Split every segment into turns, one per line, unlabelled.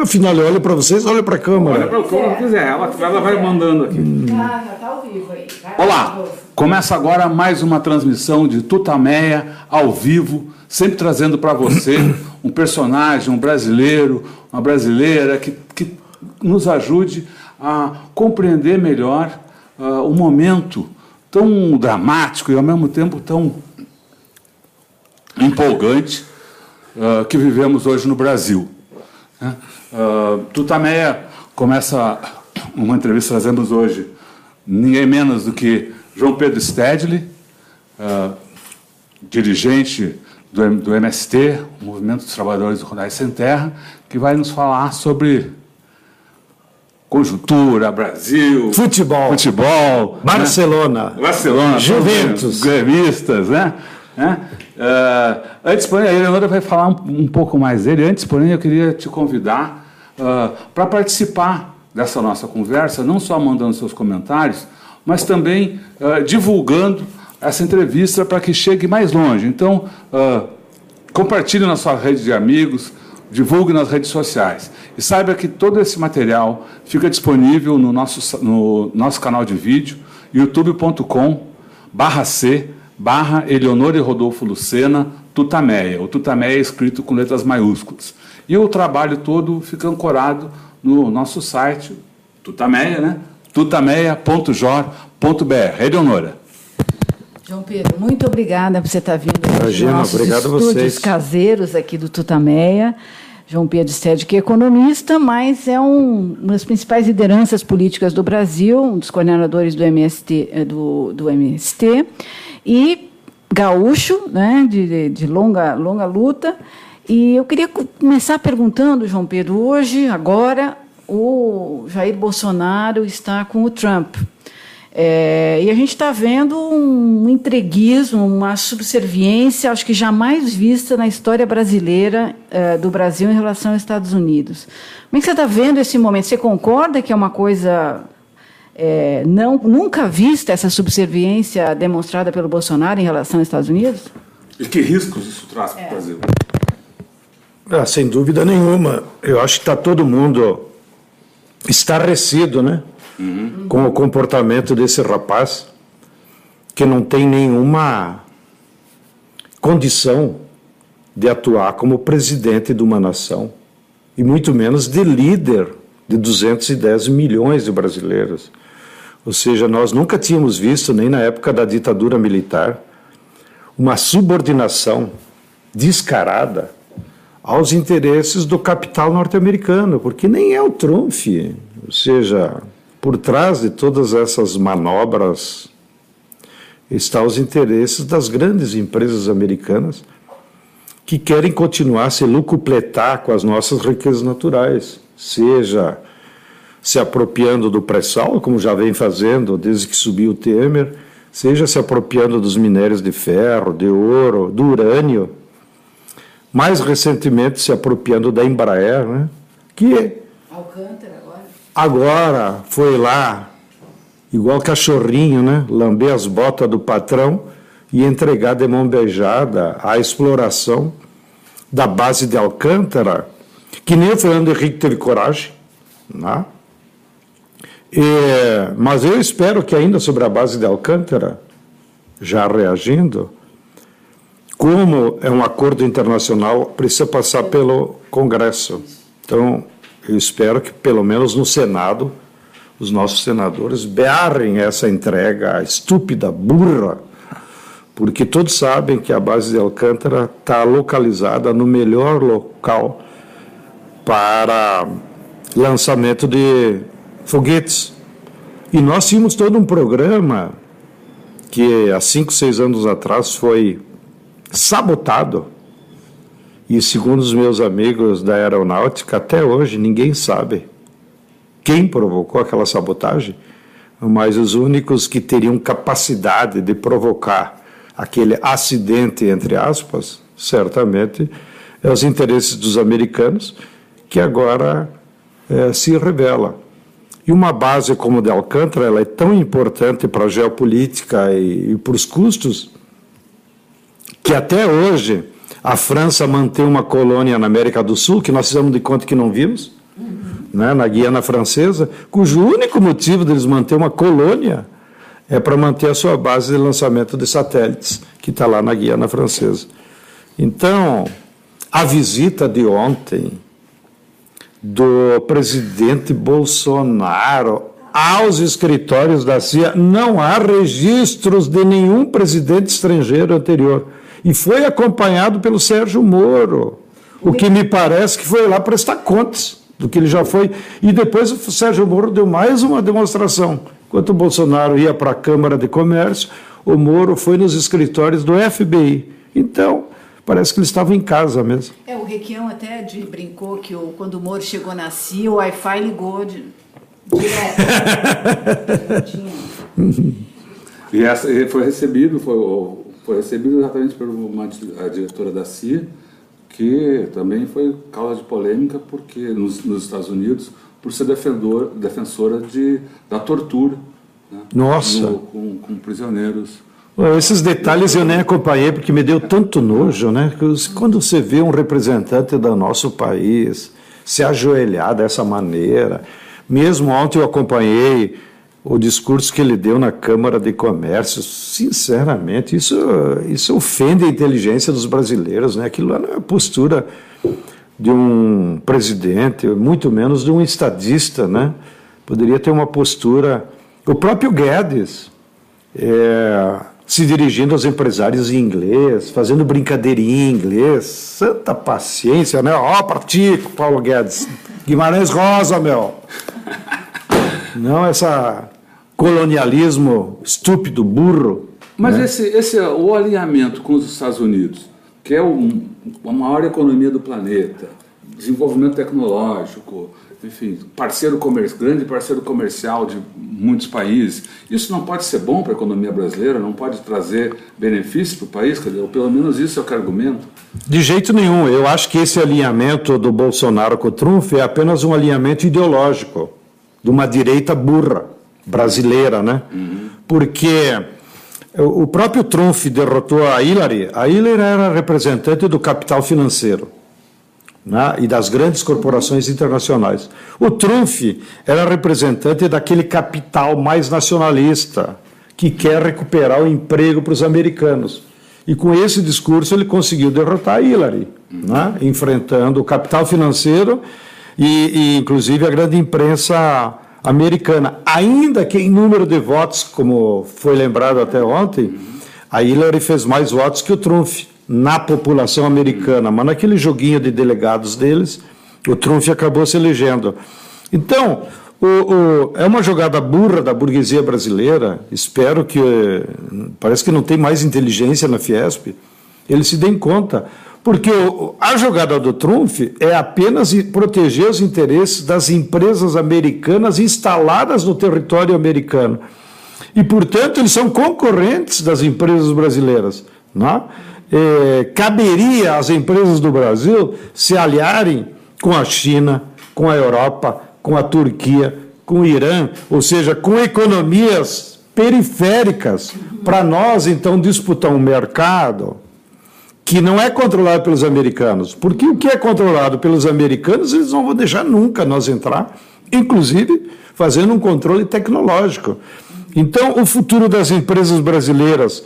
Afinal, eu olho para vocês, olho para a câmera.
Olha para o que ela quiser, ela, ela vai mandando aqui.
Ah, já tá ao vivo aí. Vai,
Olá, começa agora mais uma transmissão de Tutameia ao vivo, sempre trazendo para você um personagem, um brasileiro, uma brasileira que, que nos ajude a compreender melhor ah, o momento tão dramático e ao mesmo tempo tão empolgante ah, que vivemos hoje no Brasil. né? Ah, Tutameia começa uma entrevista que trazemos hoje ninguém menos do que João Pedro Stedley, ah, dirigente do, do MST, Movimento dos Trabalhadores Rurais Sem Terra, que vai nos falar sobre conjuntura, Brasil,
Futebol.
futebol,
Barcelona.
né? Barcelona,
Juventus.
gremistas, né? né? Ah, antes, porém, a Eleonora vai falar um, um pouco mais dele. Antes, porém, eu queria te convidar para participar dessa nossa conversa, não só mandando seus comentários, mas também ah, divulgando essa entrevista para que chegue mais longe. Então, ah, compartilhe na sua rede de amigos, divulgue nas redes sociais. E saiba que todo esse material fica disponível no nosso, no nosso canal de vídeo, youtube.com barra C, barra Eleonora e Rodolfo Lucena, Tutameia. O Tutameia é escrito com letras maiúsculas. E o trabalho todo fica ancorado no nosso site, Tutameia, né? tutameia.jor.br. Eleonora.
João Pedro, muito obrigada por você estar vindo
Imagina,
nos nossos
obrigado a
estúdios
vocês.
caseiros aqui do Tutameia. João Pedro Stede, que é economista, mas é um, uma das principais lideranças políticas do Brasil, um dos coordenadores do MST, eh, do, do MST e gaúcho, né, de, de longa, longa luta. E eu queria co- começar perguntando, João Pedro, hoje, agora, o Jair Bolsonaro está com o Trump. É, e a gente está vendo um entreguismo, uma subserviência, acho que jamais vista na história brasileira é, do Brasil em relação aos Estados Unidos. Como é que você está vendo esse momento? Você concorda que é uma coisa é, não, nunca vista essa subserviência demonstrada pelo Bolsonaro em relação aos Estados Unidos?
E que riscos isso traz para o Brasil?
Ah, sem dúvida nenhuma. Eu acho que está todo mundo estarrecido, né? Com o comportamento desse rapaz, que não tem nenhuma condição de atuar como presidente de uma nação, e muito menos de líder de 210 milhões de brasileiros. Ou seja, nós nunca tínhamos visto, nem na época da ditadura militar, uma subordinação descarada aos interesses do capital norte-americano, porque nem é o Trump. Ou seja, por trás de todas essas manobras estão os interesses das grandes empresas americanas que querem continuar a se lucupletar com as nossas riquezas naturais, seja se apropriando do pré-sal, como já vem fazendo desde que subiu o Temer, seja se apropriando dos minérios de ferro, de ouro, do urânio, mais recentemente se apropriando da Embraer, né? que
Alcântara agora.
agora foi lá, igual cachorrinho, né? lamber as botas do patrão e entregar de mão beijada a exploração da base de Alcântara, que nem o Fernando Henrique teve coragem, né? E, mas eu espero que ainda sobre a base de Alcântara, já reagindo, como é um acordo internacional, precisa passar pelo Congresso. Então, eu espero que, pelo menos no Senado, os nossos senadores berrem essa entrega estúpida, burra, porque todos sabem que a base de Alcântara está localizada no melhor local para lançamento de foguetes. E nós tínhamos todo um programa que há cinco, seis anos atrás foi sabotado. E segundo os meus amigos da aeronáutica, até hoje ninguém sabe quem provocou aquela sabotagem, mas os únicos que teriam capacidade de provocar aquele acidente, entre aspas, certamente, é os interesses dos americanos, que agora eh, se revela. E uma base como a de Alcântara, ela é tão importante para a geopolítica e, e para os custos, que até hoje a França mantém uma colônia na América do Sul, que nós fizemos de conta que não vimos, né, na Guiana Francesa, cujo único motivo deles manter uma colônia é para manter a sua base de lançamento de satélites, que está lá na Guiana Francesa. Então, a visita de ontem do presidente Bolsonaro aos escritórios da CIA, não há registros de nenhum presidente estrangeiro anterior. E foi acompanhado pelo Sérgio Moro, o que me parece que foi lá prestar contas do que ele já foi. E depois o Sérgio Moro deu mais uma demonstração. Enquanto o Bolsonaro ia para a Câmara de Comércio, o Moro foi nos escritórios do FBI. Então, parece que ele estava em casa mesmo.
É, o Requião até brincou que o, quando o Moro chegou na CIA, o Wi-Fi ligou de.
E essa, foi recebido, foi, foi recebido exatamente por uma a diretora da CIA, que também foi causa de polêmica porque nos, nos Estados Unidos por ser defendor, defensora de, da tortura
né? Nossa. No,
com, com prisioneiros.
Esses detalhes eu nem acompanhei porque me deu tanto nojo, né? Quando você vê um representante do nosso país se ajoelhar dessa maneira, mesmo ontem eu acompanhei o discurso que ele deu na Câmara de Comércio, sinceramente, isso, isso ofende a inteligência dos brasileiros, né? Aquilo não é postura de um presidente, muito menos de um estadista, né? Poderia ter uma postura. O próprio Guedes, é, se dirigindo aos empresários em inglês, fazendo brincadeirinha em inglês, santa paciência, né? Ó, oh, partico, Paulo Guedes. Guimarães Rosa, meu. Não essa colonialismo estúpido, burro.
Mas né? esse, esse o alinhamento com os Estados Unidos, que é o, a maior economia do planeta, desenvolvimento tecnológico, enfim, parceiro comercial, grande parceiro comercial de muitos países. Isso não pode ser bom para a economia brasileira, não pode trazer benefícios para o país, ou pelo menos isso é o que argumento.
De jeito nenhum. Eu acho que esse alinhamento do Bolsonaro com o Trump é apenas um alinhamento ideológico de uma direita burra brasileira, né? Uhum. Porque o próprio Trump derrotou a Hillary. A Hillary era representante do capital financeiro né? e das grandes corporações internacionais. O Trump era representante daquele capital mais nacionalista que quer recuperar o emprego para os americanos. E com esse discurso ele conseguiu derrotar a Hillary, né? enfrentando o capital financeiro e, e, inclusive, a grande imprensa americana. Ainda que em número de votos, como foi lembrado até ontem, a Hillary fez mais votos que o Trump na população americana, mas naquele joguinho de delegados deles, o Trump acabou se elegendo. Então, o, o, é uma jogada burra da burguesia brasileira. Espero que. Parece que não tem mais inteligência na Fiesp. Eles se deem conta. Porque a jogada do Trump é apenas proteger os interesses das empresas americanas instaladas no território americano. E, portanto, eles são concorrentes das empresas brasileiras. Não é? É, caberia às empresas do Brasil se aliarem com a China, com a Europa, com a Turquia, com o Irã, ou seja, com economias periféricas, para nós então disputar um mercado que não é controlado pelos americanos. Porque o que é controlado pelos americanos, eles não vão deixar nunca nós entrar, inclusive fazendo um controle tecnológico. Então, o futuro das empresas brasileiras,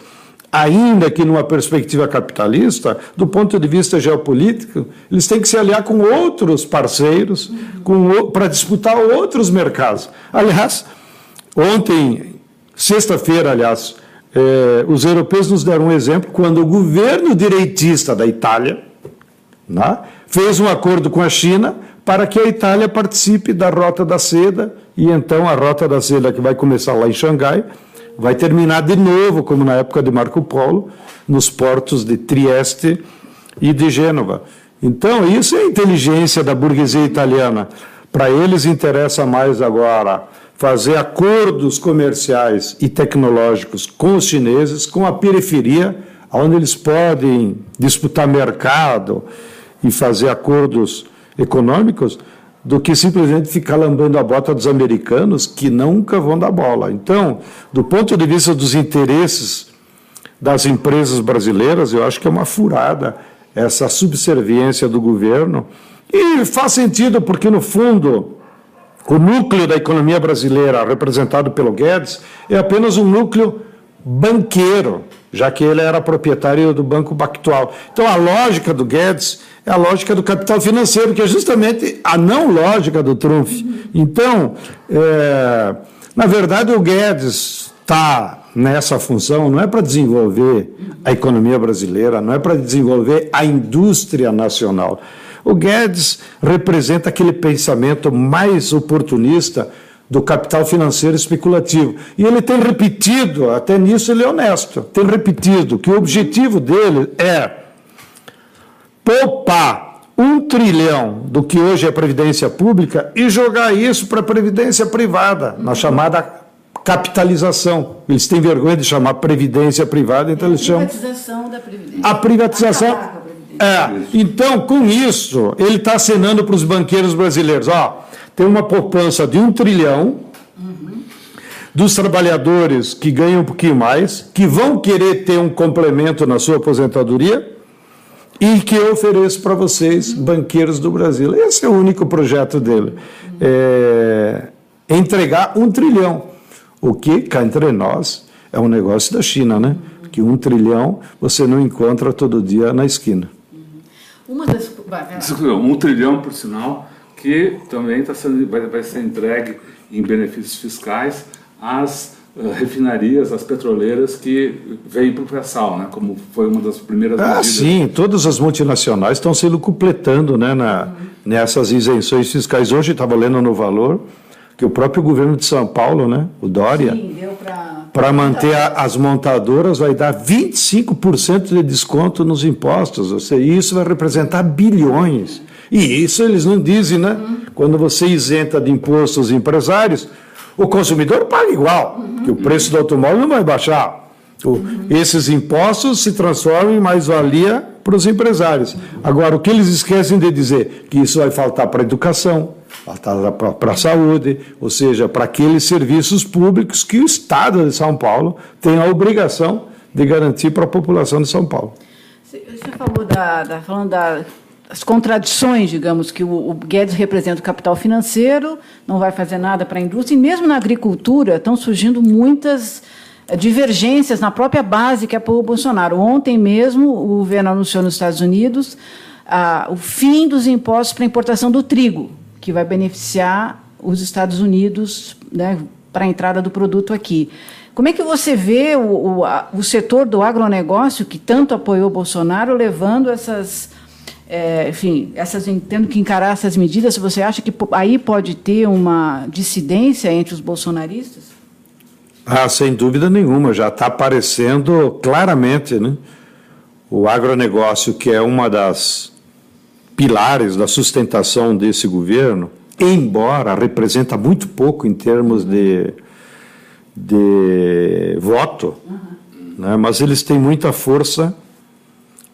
ainda que numa perspectiva capitalista, do ponto de vista geopolítico, eles têm que se aliar com outros parceiros para disputar outros mercados. Aliás, ontem, sexta-feira, aliás, é, os europeus nos deram um exemplo quando o governo direitista da Itália né, fez um acordo com a China para que a Itália participe da Rota da Seda, e então a Rota da Seda, que vai começar lá em Xangai, vai terminar de novo, como na época de Marco Polo, nos portos de Trieste e de Gênova. Então, isso é a inteligência da burguesia italiana. Para eles interessa mais agora fazer acordos comerciais e tecnológicos com os chineses, com a periferia, onde eles podem disputar mercado e fazer acordos econômicos, do que simplesmente ficar lambendo a bota dos americanos, que nunca vão dar bola. Então, do ponto de vista dos interesses das empresas brasileiras, eu acho que é uma furada essa subserviência do governo. E faz sentido, porque, no fundo, o núcleo da economia brasileira, representado pelo Guedes, é apenas um núcleo banqueiro, já que ele era proprietário do Banco Pactual. Então, a lógica do Guedes é a lógica do capital financeiro, que é justamente a não lógica do Trump. Então, é, na verdade, o Guedes está nessa função não é para desenvolver a economia brasileira, não é para desenvolver a indústria nacional. O Guedes representa aquele pensamento mais oportunista do capital financeiro especulativo. E ele tem repetido, até nisso ele é honesto, tem repetido que o objetivo dele é poupar um trilhão do que hoje é previdência pública e jogar isso para a previdência privada, na chamada capitalização. Eles têm vergonha de chamar previdência privada, então é eles chamam. A
privatização da previdência.
A privatização. É, então, com isso, ele está acenando para os banqueiros brasileiros: ó, tem uma poupança de um trilhão uhum. dos trabalhadores que ganham um pouquinho mais, que vão querer ter um complemento na sua aposentadoria e que eu ofereço para vocês, banqueiros do Brasil. Esse é o único projeto dele. É entregar um trilhão, o que, cá entre nós, é um negócio da China, né? Que um trilhão você não encontra todo dia na esquina.
Uma das... Um trilhão, por sinal, que também tá sendo, vai, vai ser entregue em benefícios fiscais às uh, refinarias, às petroleiras que vêm para o pré-sal, né? como foi uma das primeiras
ah, medidas. Sim, todas as multinacionais estão sendo completando né, na, uhum. nessas isenções fiscais. Hoje estava lendo no Valor que o próprio governo de São Paulo, né, o Dória, para manter a, as montadoras vai dar 25% de desconto nos impostos, ou seja, isso vai representar bilhões. E isso eles não dizem, né? Uhum. Quando você isenta de impostos os empresários, o consumidor paga igual, uhum. que o preço do automóvel não vai baixar. Uhum. Esses impostos se transformam em mais-valia para os empresários. Agora, o que eles esquecem de dizer? Que isso vai faltar para a educação, faltar para a saúde, ou seja, para aqueles serviços públicos que o Estado de São Paulo tem a obrigação de garantir para a população de São Paulo.
Você falou da, da falando da as contradições, digamos, que o, o, Guedes representa o capital financeiro, não vai fazer nada para a indústria, e mesmo na agricultura estão surgindo muitas eh, divergências na própria base que apoia o Bolsonaro. Ontem mesmo, o governo anunciou nos Estados Unidos ah, o fim dos impostos para a importação do trigo, que vai beneficiar os Estados Unidos né, para a entrada do produto aqui. Como é que você vê o, o, a, o setor do agronegócio, que tanto apoiou o Bolsonaro, levando essas é, enfim, essas, tendo que encarar essas medidas, você acha que aí pode ter uma dissidência entre os bolsonaristas?
Ah, sem dúvida nenhuma, já está aparecendo claramente, né? O agronegócio, que é uma das pilares da sustentação desse governo, embora representa muito pouco em termos de, de voto, uhum. né? mas eles têm muita força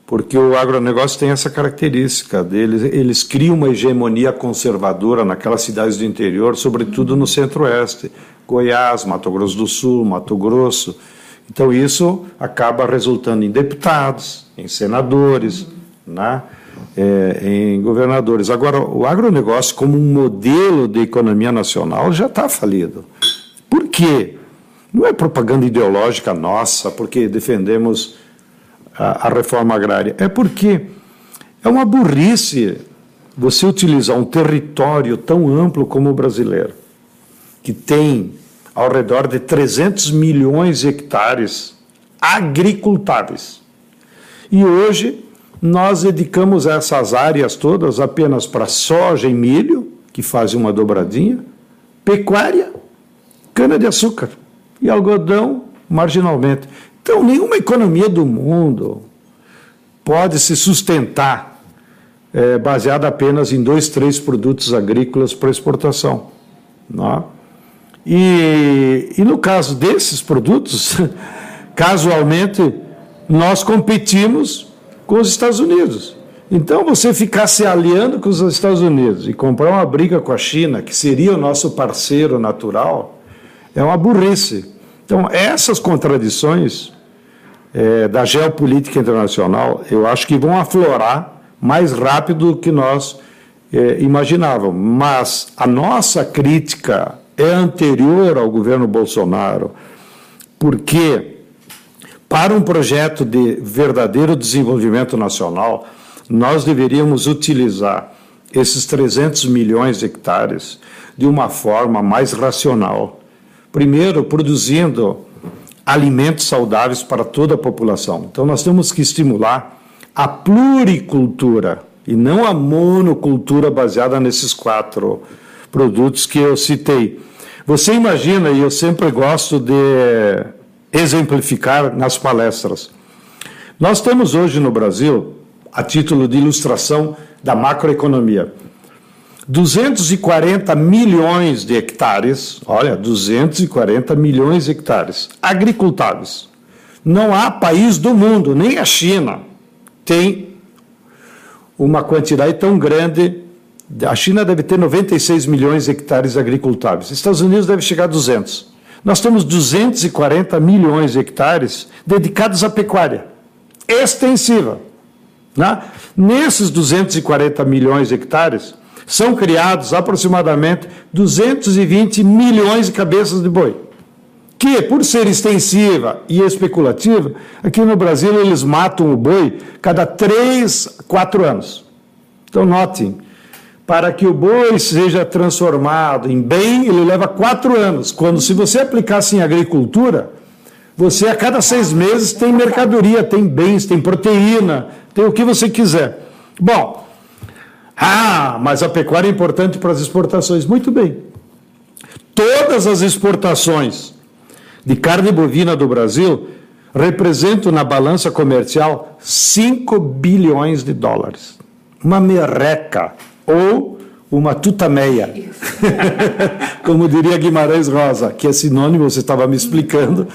porque o agronegócio tem essa característica deles, eles criam uma hegemonia conservadora naquelas cidades do interior, sobretudo no centro-oeste, Goiás, Mato Grosso do Sul, Mato Grosso. Então isso acaba resultando em deputados, em senadores, né? É, em governadores. Agora, o agronegócio como um modelo de economia nacional já está falido. Por quê? Não é propaganda ideológica nossa, porque defendemos a, a reforma agrária? É porque é uma burrice você utilizar um território tão amplo como o brasileiro, que tem ao redor de 300 milhões de hectares agricultáveis. E hoje nós dedicamos essas áreas todas apenas para soja e milho, que fazem uma dobradinha, pecuária, cana-de-açúcar e algodão marginalmente. Então, nenhuma economia do mundo pode se sustentar é, baseada apenas em dois, três produtos agrícolas para exportação. Não é? e, e no caso desses produtos, casualmente, nós competimos com os Estados Unidos. Então, você ficar se aliando com os Estados Unidos e comprar uma briga com a China, que seria o nosso parceiro natural, é uma burrice. Então, essas contradições é, da geopolítica internacional, eu acho que vão aflorar mais rápido do que nós é, imaginavam. Mas a nossa crítica é anterior ao governo Bolsonaro, porque para um projeto de verdadeiro desenvolvimento nacional, nós deveríamos utilizar esses 300 milhões de hectares de uma forma mais racional. Primeiro, produzindo alimentos saudáveis para toda a população. Então, nós temos que estimular a pluricultura e não a monocultura baseada nesses quatro produtos que eu citei. Você imagina, e eu sempre gosto de exemplificar nas palestras. Nós temos hoje no Brasil, a título de ilustração da macroeconomia, 240 milhões de hectares, olha, 240 milhões de hectares agricultáveis. Não há país do mundo, nem a China, tem uma quantidade tão grande. A China deve ter 96 milhões de hectares agricultáveis. Estados Unidos deve chegar a 200. Nós temos 240 milhões de hectares dedicados à pecuária extensiva. Né? Nesses 240 milhões de hectares, são criados aproximadamente 220 milhões de cabeças de boi, que, por ser extensiva e especulativa, aqui no Brasil eles matam o boi cada 3, 4 anos. Então, notem, para que o boi seja transformado em bem, ele leva 4 anos. Quando, se você aplicasse em agricultura, você a cada seis meses tem mercadoria, tem bens, tem proteína, tem o que você quiser. Bom, ah, mas a pecuária é importante para as exportações. Muito bem. Todas as exportações de carne bovina do Brasil representam na balança comercial 5 bilhões de dólares. Uma merreca ou uma tutameia, como diria Guimarães Rosa, que é sinônimo, você estava me explicando,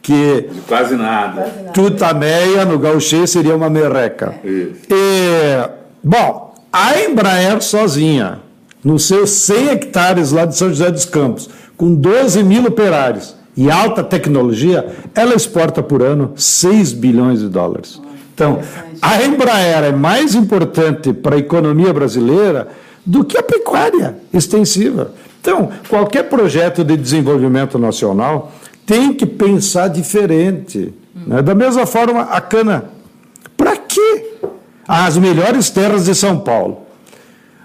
que
quase nada.
Tutameia no gauchê seria uma merreca. Isso. E, bom, a Embraer sozinha, nos seus 100 hectares lá de São José dos Campos, com 12 mil operários e alta tecnologia, ela exporta por ano 6 bilhões de dólares. Então, a Embraer é mais importante para a economia brasileira do que a pecuária extensiva. Então, qualquer projeto de desenvolvimento nacional tem que pensar diferente. Né? Da mesma forma, a cana. Para quê? As melhores terras de São Paulo,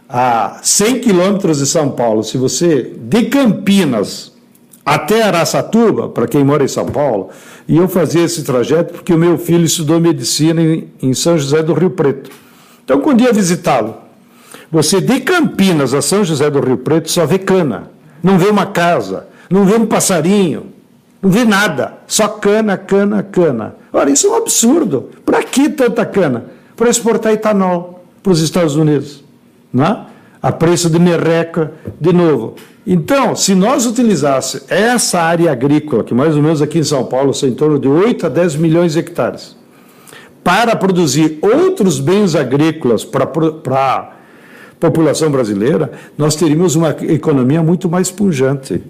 a 100 quilômetros de São Paulo, se você, de Campinas até Araçatuba, para quem mora em São Paulo, e eu fazia esse trajeto porque o meu filho estudou medicina em, em São José do Rio Preto. Então, quando ia visitá-lo, você de Campinas a São José do Rio Preto só vê cana, não vê uma casa, não vê um passarinho, não vê nada, só cana, cana, cana. Ora, isso é um absurdo. Para que tanta cana? Para exportar etanol para os Estados Unidos, né? a preço de merreca de novo. Então, se nós utilizássemos essa área agrícola, que mais ou menos aqui em São Paulo são em torno de 8 a 10 milhões de hectares, para produzir outros bens agrícolas para, a população brasileira, nós teríamos uma economia muito mais pungente.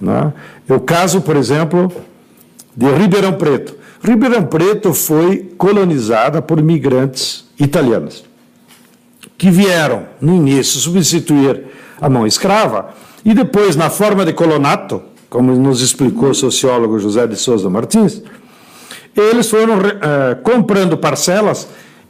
Né? O caso, por exemplo, de Ribeirão Preto. Ribeirão Preto foi colonizada por imigrantes italianos, que vieram, no início, substituir a mão escrava, e depois, na forma de colonato, como nos explicou o sociólogo José de Souza Martins, eles foram uh, comprando parcelas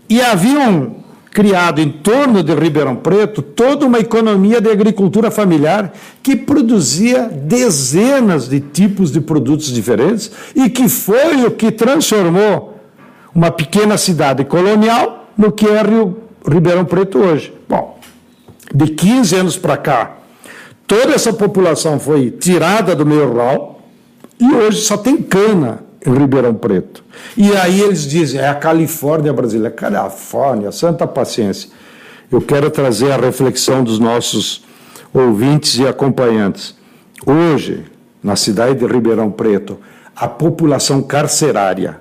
e haviam criado em torno de Ribeirão Preto toda uma economia de agricultura familiar que produzia dezenas de tipos de produtos diferentes e que foi o que transformou uma pequena cidade colonial no que é Rio, Ribeirão Preto hoje. Bom, de 15 anos para cá, toda essa população foi tirada do meio rural e hoje só tem cana Ribeirão Preto. E aí eles dizem, é a Califórnia brasileira. Califórnia, santa paciência. Eu quero trazer a reflexão dos nossos ouvintes e acompanhantes. Hoje, na cidade de Ribeirão Preto, a população carcerária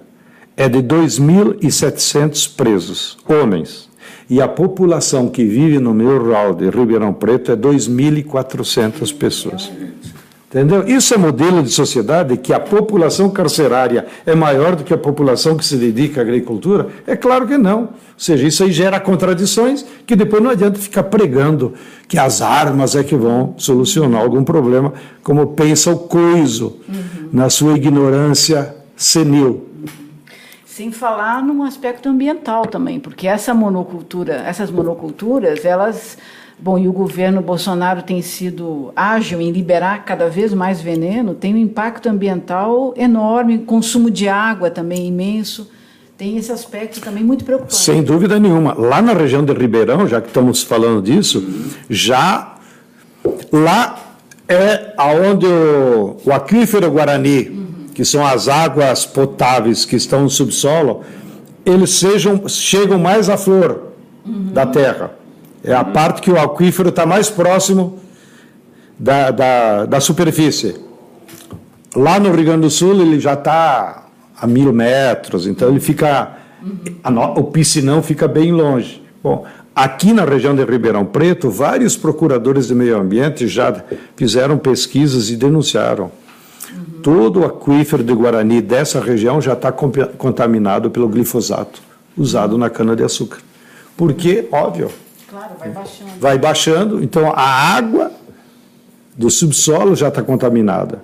é de 2.700 presos, homens. E a população que vive no meio rural de Ribeirão Preto é 2.400 pessoas. Entendeu? Isso é modelo de sociedade que a população carcerária é maior do que a população que se dedica à agricultura? É claro que não. Ou seja, isso aí gera contradições que depois não adianta ficar pregando que as armas é que vão solucionar algum problema, como pensa o coiso uhum. na sua ignorância senil.
Sem falar num aspecto ambiental também, porque essa monocultura, essas monoculturas, elas Bom, e o governo Bolsonaro tem sido ágil em liberar cada vez mais veneno, tem um impacto ambiental enorme, consumo de água também imenso. Tem esse aspecto também muito preocupante.
Sem dúvida nenhuma. Lá na região de Ribeirão, já que estamos falando disso, já lá é aonde o, o aquífero Guarani, uhum. que são as águas potáveis que estão no subsolo, eles sejam, chegam mais à flor uhum. da terra. É a parte que o aquífero está mais próximo da, da, da, superfície. Lá no Rio Grande do Sul ele já está a mil metros, então ele fica. o piscinão fica bem longe. Bom, aqui na região de Ribeirão Preto, vários procuradores de meio ambiente já fizeram pesquisas e denunciaram. Todo o aquífero de Guarani dessa região já está contaminado pelo glifosato usado na cana-de-açúcar. Porque, óbvio,
Claro, vai baixando.
Vai baixando, então a água do subsolo já está contaminada.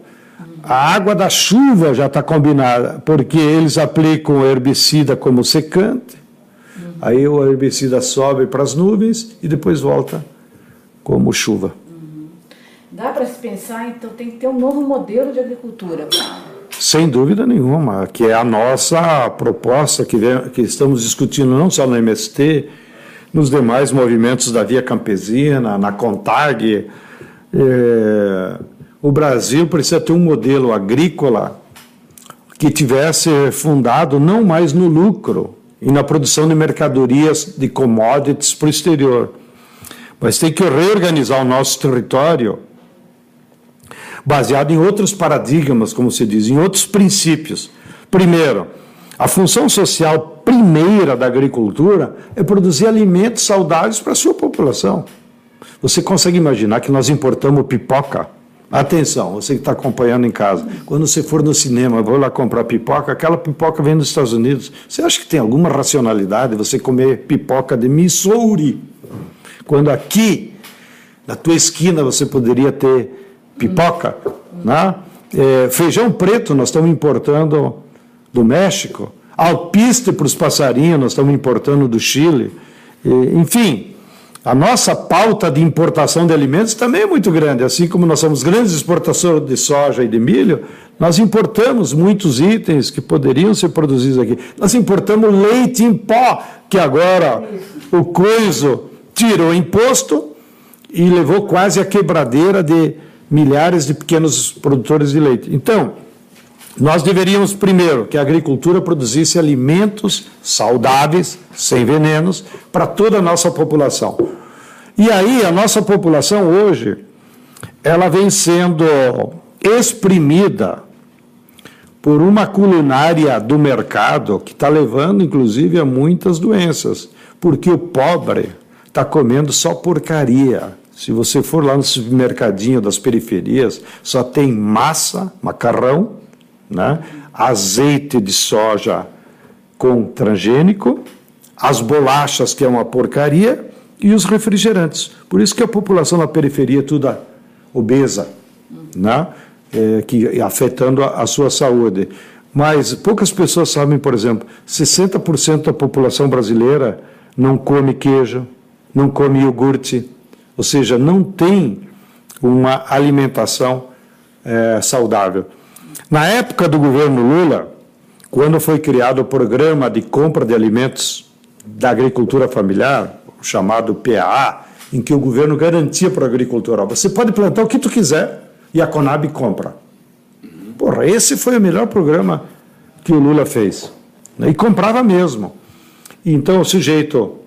A água da chuva já está combinada, porque eles aplicam herbicida como secante, uhum. aí o herbicida sobe para as nuvens e depois volta como chuva.
Uhum. Dá para se pensar, então tem que ter um novo modelo de agricultura.
Sem dúvida nenhuma, que é a nossa proposta que, vem, que estamos discutindo não só no MST, nos demais movimentos da Via Campesina, na CONTAG. É, o Brasil precisa ter um modelo agrícola que tivesse fundado não mais no lucro e na produção de mercadorias, de commodities para o exterior, mas tem que reorganizar o nosso território baseado em outros paradigmas, como se diz, em outros princípios. Primeiro, a função social primeira da agricultura é produzir alimentos saudáveis para a sua população. Você consegue imaginar que nós importamos pipoca? Atenção, você que está acompanhando em casa, quando você for no cinema, vou lá comprar pipoca, aquela pipoca vem dos Estados Unidos. Você acha que tem alguma racionalidade você comer pipoca de Missouri? Quando aqui, na tua esquina, você poderia ter pipoca, né? É, feijão preto nós estamos importando do México, alpiste para os passarinhos, nós estamos importando do Chile. Enfim, a nossa pauta de importação de alimentos também é muito grande. Assim como nós somos grandes exportadores de soja e de milho, nós importamos muitos itens que poderiam ser produzidos aqui. Nós importamos leite em pó, que agora o Coiso tirou imposto e levou quase a quebradeira de milhares de pequenos produtores de leite. Então, nós deveríamos, primeiro, que a agricultura produzisse alimentos saudáveis, sem venenos, para toda a nossa população. E aí, a nossa população hoje, ela vem sendo exprimida por uma culinária do mercado que está levando, inclusive, a muitas doenças, porque o pobre está comendo só porcaria. Se você for lá no supermercadinho das periferias, só tem massa, macarrão, né? azeite de soja com transgênico, as bolachas, que é uma porcaria, e os refrigerantes. Por isso que a população na periferia é toda obesa, né? É, que, afetando a, a sua saúde. Mas poucas pessoas sabem, por exemplo, 60% da população brasileira não come queijo, não come iogurte, ou seja, não tem uma alimentação é, saudável. Na época do governo Lula, quando foi criado o programa de compra de alimentos da agricultura familiar, chamado PAA, em que o governo garantia para o agricultor, você pode plantar o que tu quiser e a Conab compra. Porra, esse foi o melhor programa que o Lula fez. Né? E comprava mesmo. Então o sujeito,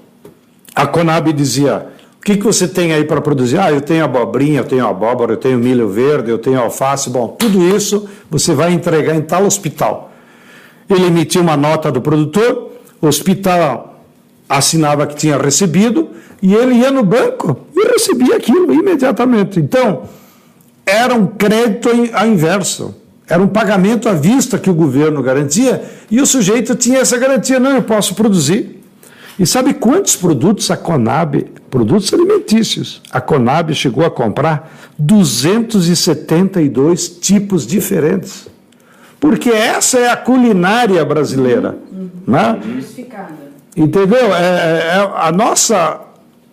a Conab dizia, que, que você tem aí para produzir? Ah, eu tenho abobrinha, eu tenho abóbora, eu tenho milho verde, eu tenho alface. Bom, tudo isso você vai entregar em tal hospital. Ele emitia uma nota do produtor, o hospital assinava que tinha recebido e ele ia no banco e recebia aquilo imediatamente. Então, era um crédito ao inverso. Era um pagamento à vista que o governo garantia e o sujeito tinha essa garantia: não, eu posso produzir. E sabe quantos produtos a Conab, produtos alimentícios, a Conab chegou a comprar? 272 tipos diferentes. Porque essa é a culinária brasileira. Uhum. Né? Entendeu? É, é, é a nossa,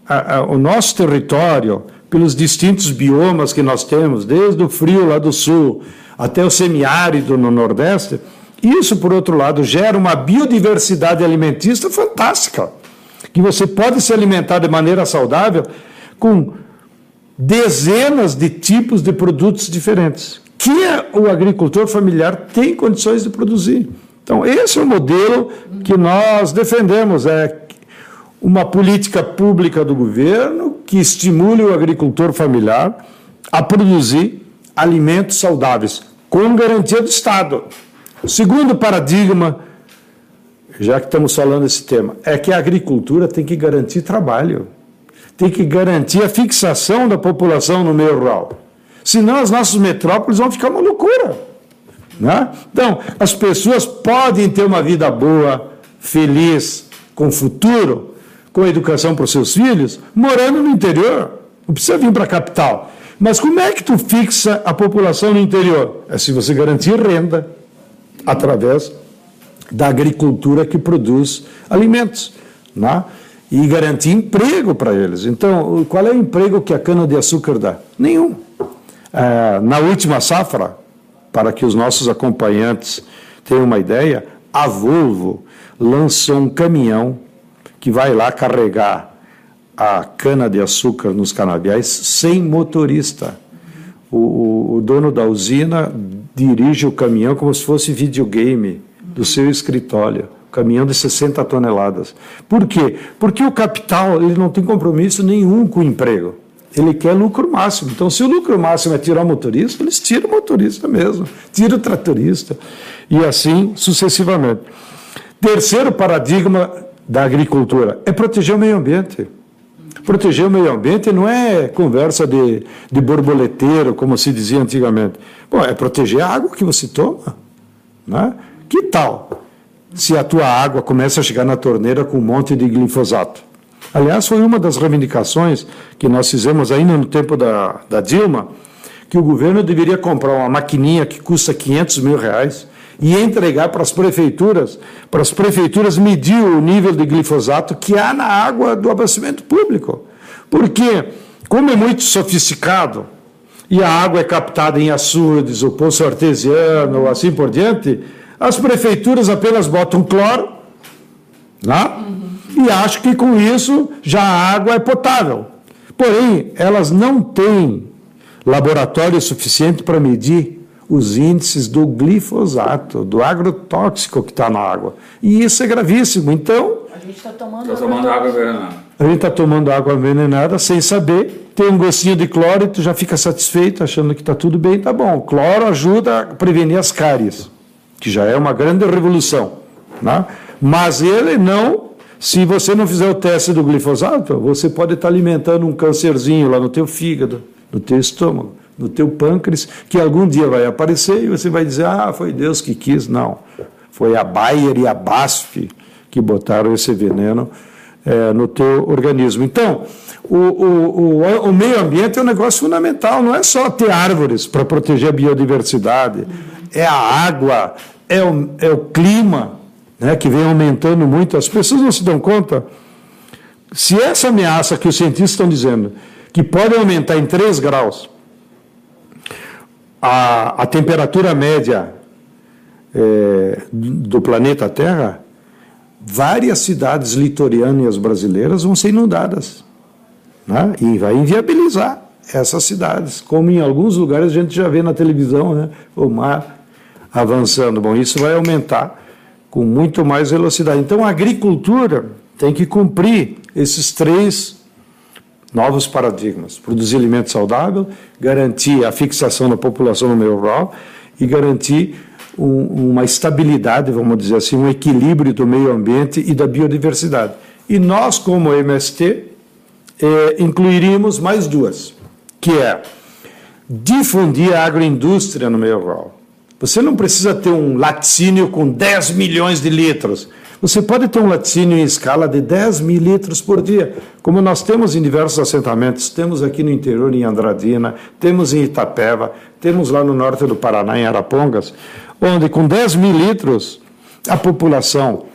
a, a, o nosso território, pelos distintos biomas que nós temos, desde o frio lá do sul até o semiárido no Nordeste, isso, por outro lado, gera uma biodiversidade alimentícia fantástica, que você pode se alimentar de maneira saudável com dezenas de tipos de produtos diferentes, que o agricultor familiar tem condições de produzir. Então, esse é o modelo que nós defendemos, é uma política pública do governo que estimule o agricultor familiar a produzir alimentos saudáveis, com garantia do Estado. Segundo paradigma, já que estamos falando desse tema, é que a agricultura tem que garantir trabalho, tem que garantir a fixação da população no meio rural. Senão as nossas metrópoles vão ficar uma loucura. Né? Então, as pessoas podem ter uma vida boa, feliz, com futuro, com educação para os seus filhos, morando no interior. Não precisa vir para a capital. Mas como é que tu fixa a população no interior? É se você garantir renda através da agricultura que produz alimentos, né? e garantir emprego para eles. Então, qual é o emprego que a cana-de-açúcar dá? Nenhum. É, na última safra, para que os nossos acompanhantes tenham uma ideia, a Volvo lançou um caminhão que vai lá carregar a cana-de-açúcar nos canaviais sem motorista. O, o, dono da usina dirige o caminhão como se fosse videogame do seu escritório. Caminhão de 60 toneladas. Por quê? Porque o capital ele não tem compromisso nenhum com o emprego. Ele quer lucro máximo. Então, se o lucro máximo é tirar o motorista, eles tiram o motorista mesmo, tiram o tratorista, e assim sucessivamente. Terceiro paradigma da agricultura é proteger o meio ambiente. Proteger o meio ambiente não é conversa de, de borboleteiro, como se dizia antigamente. Bom, é proteger a água que você toma. Né? Que tal se a tua água começa a chegar na torneira com um monte de glifosato? Aliás, foi uma das reivindicações que nós fizemos ainda no tempo da, da Dilma, que o governo deveria comprar uma maquininha que custa 500 mil reais e entregar para as prefeituras, para as prefeituras medir o nível de glifosato que há na água do abastecimento público. Porque, como é muito sofisticado, e a água é captada em açudes, o poço artesiano, assim por diante, as prefeituras apenas botam cloro, né? Uhum. e acham que com isso já a água é potável. Porém, elas não têm laboratório suficiente para medir os índices do glifosato, do agrotóxico que está na água. E isso é gravíssimo. Então.
A gente está tomando,
tá tomando água envenenada.
A gente está tomando água envenenada sem saber. Tem um gostinho de cloro e tu já fica satisfeito, achando que está tudo bem, tá bom. O cloro ajuda a prevenir as cáries, que já é uma grande revolução. Né? Mas ele não. Se você não fizer o teste do glifosato, você pode estar tá alimentando um cancerzinho lá no teu fígado, no teu estômago no teu pâncreas, que algum dia vai aparecer e você vai dizer, ah, foi Deus que quis. Não, foi a Bayer e a BASF que botaram esse veneno é, no teu organismo. Então, o, o, o, o, meio ambiente é um negócio fundamental, não é só ter árvores para proteger a biodiversidade, é a água, é o, é o clima, né, que vem aumentando muito. As pessoas não se dão conta. Se essa ameaça que os cientistas estão dizendo, que pode aumentar em 3 graus, a, a temperatura média é, do planeta Terra, várias cidades litorâneas brasileiras vão ser inundadas. Né? E vai inviabilizar essas cidades, como em alguns lugares a gente já vê na televisão, né? o mar avançando. Bom, isso vai aumentar com muito mais velocidade. Então a agricultura tem que cumprir esses três novos paradigmas, produzir alimento saudável, garantir a fixação da população no meio rural e garantir um, uma estabilidade, vamos dizer assim, um equilíbrio do meio ambiente e da biodiversidade. E nós, como MST, eh, incluiríamos mais duas, que é difundir a agroindústria no meio rural. Você não precisa ter um laticínio com 10 milhões de litros. Você pode ter um laticínio em escala de 10 mil litros por dia, como nós temos em diversos assentamentos. Temos aqui no interior, em Andradina, temos em Itapeva, temos lá no norte do Paraná, em Arapongas, onde com 10 mil litros a população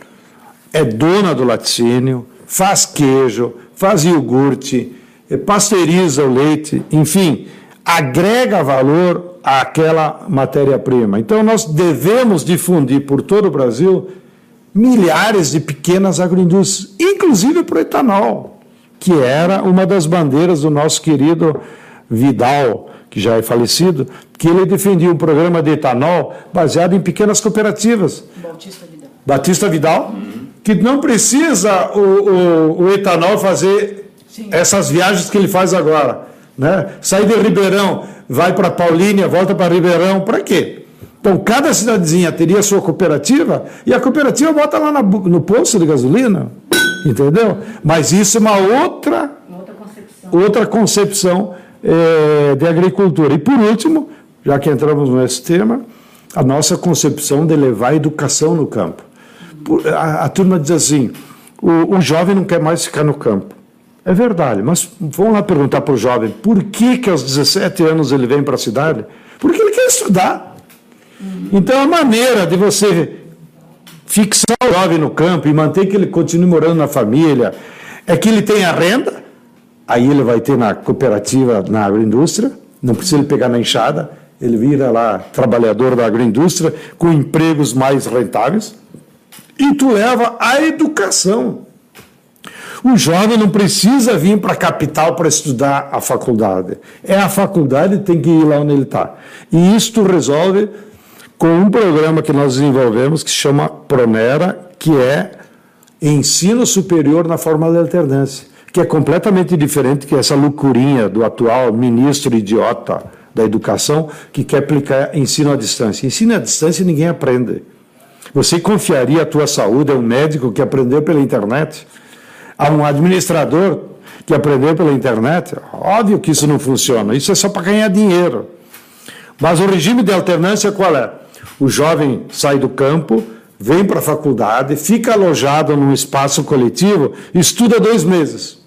é dona do laticínio, faz queijo, faz iogurte, pasteuriza o leite, enfim, agrega valor àquela matéria-prima. Então, nós devemos difundir por todo o Brasil milhares de pequenas agroindústrias, inclusive para o etanol, que era uma das bandeiras do nosso querido Vidal, que já é falecido, que ele defendia um programa de etanol baseado em pequenas cooperativas. Batista Vidal. Batista Vidal, uhum. que não precisa o, o, o etanol fazer Sim. essas viagens que ele faz agora. Né? Sair de Ribeirão, vai para Paulínia, volta para Ribeirão, para quê? Então, cada cidadezinha teria sua cooperativa e a cooperativa bota lá no posto de gasolina, entendeu? Mas isso é uma outra, outra concepção, outra concepção é, de agricultura. E, por último, já que entramos nesse tema, a nossa concepção de levar a educação no campo. A, a turma diz assim: o, o jovem não quer mais ficar no campo. É verdade, mas vamos lá perguntar para o jovem por que, que aos 17 anos ele vem para a cidade? Porque ele quer estudar. Então, a maneira de você fixar o jovem no campo e manter que ele continue morando na família é que ele tenha renda, aí ele vai ter na cooperativa, na agroindústria, não precisa ele pegar na enxada, ele vira lá trabalhador da agroindústria com empregos mais rentáveis, e tu leva a educação. O jovem não precisa vir para a capital para estudar a faculdade. É a faculdade tem que ir lá onde ele está. E isto resolve com um programa que nós desenvolvemos que chama Pronera, que é ensino superior na forma de alternância, que é completamente diferente que essa loucurinha do atual ministro idiota da educação que quer aplicar ensino à distância. Ensino à distância ninguém aprende. Você confiaria a tua saúde a um médico que aprendeu pela internet? A um administrador que aprendeu pela internet? Óbvio que isso não funciona. Isso é só para ganhar dinheiro. Mas o regime de alternância qual é? O jovem sai do campo, vem para a faculdade, fica alojado num espaço coletivo, estuda dois meses,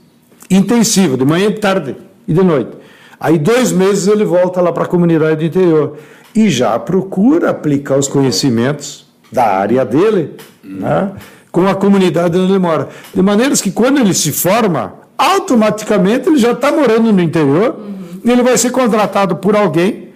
intensivo, de manhã, de tarde e de noite. Aí, dois meses, ele volta lá para a comunidade do interior e já procura aplicar os conhecimentos da área dele né, com a comunidade onde ele mora. De maneira que, quando ele se forma, automaticamente ele já está morando no interior uhum. e ele vai ser contratado por alguém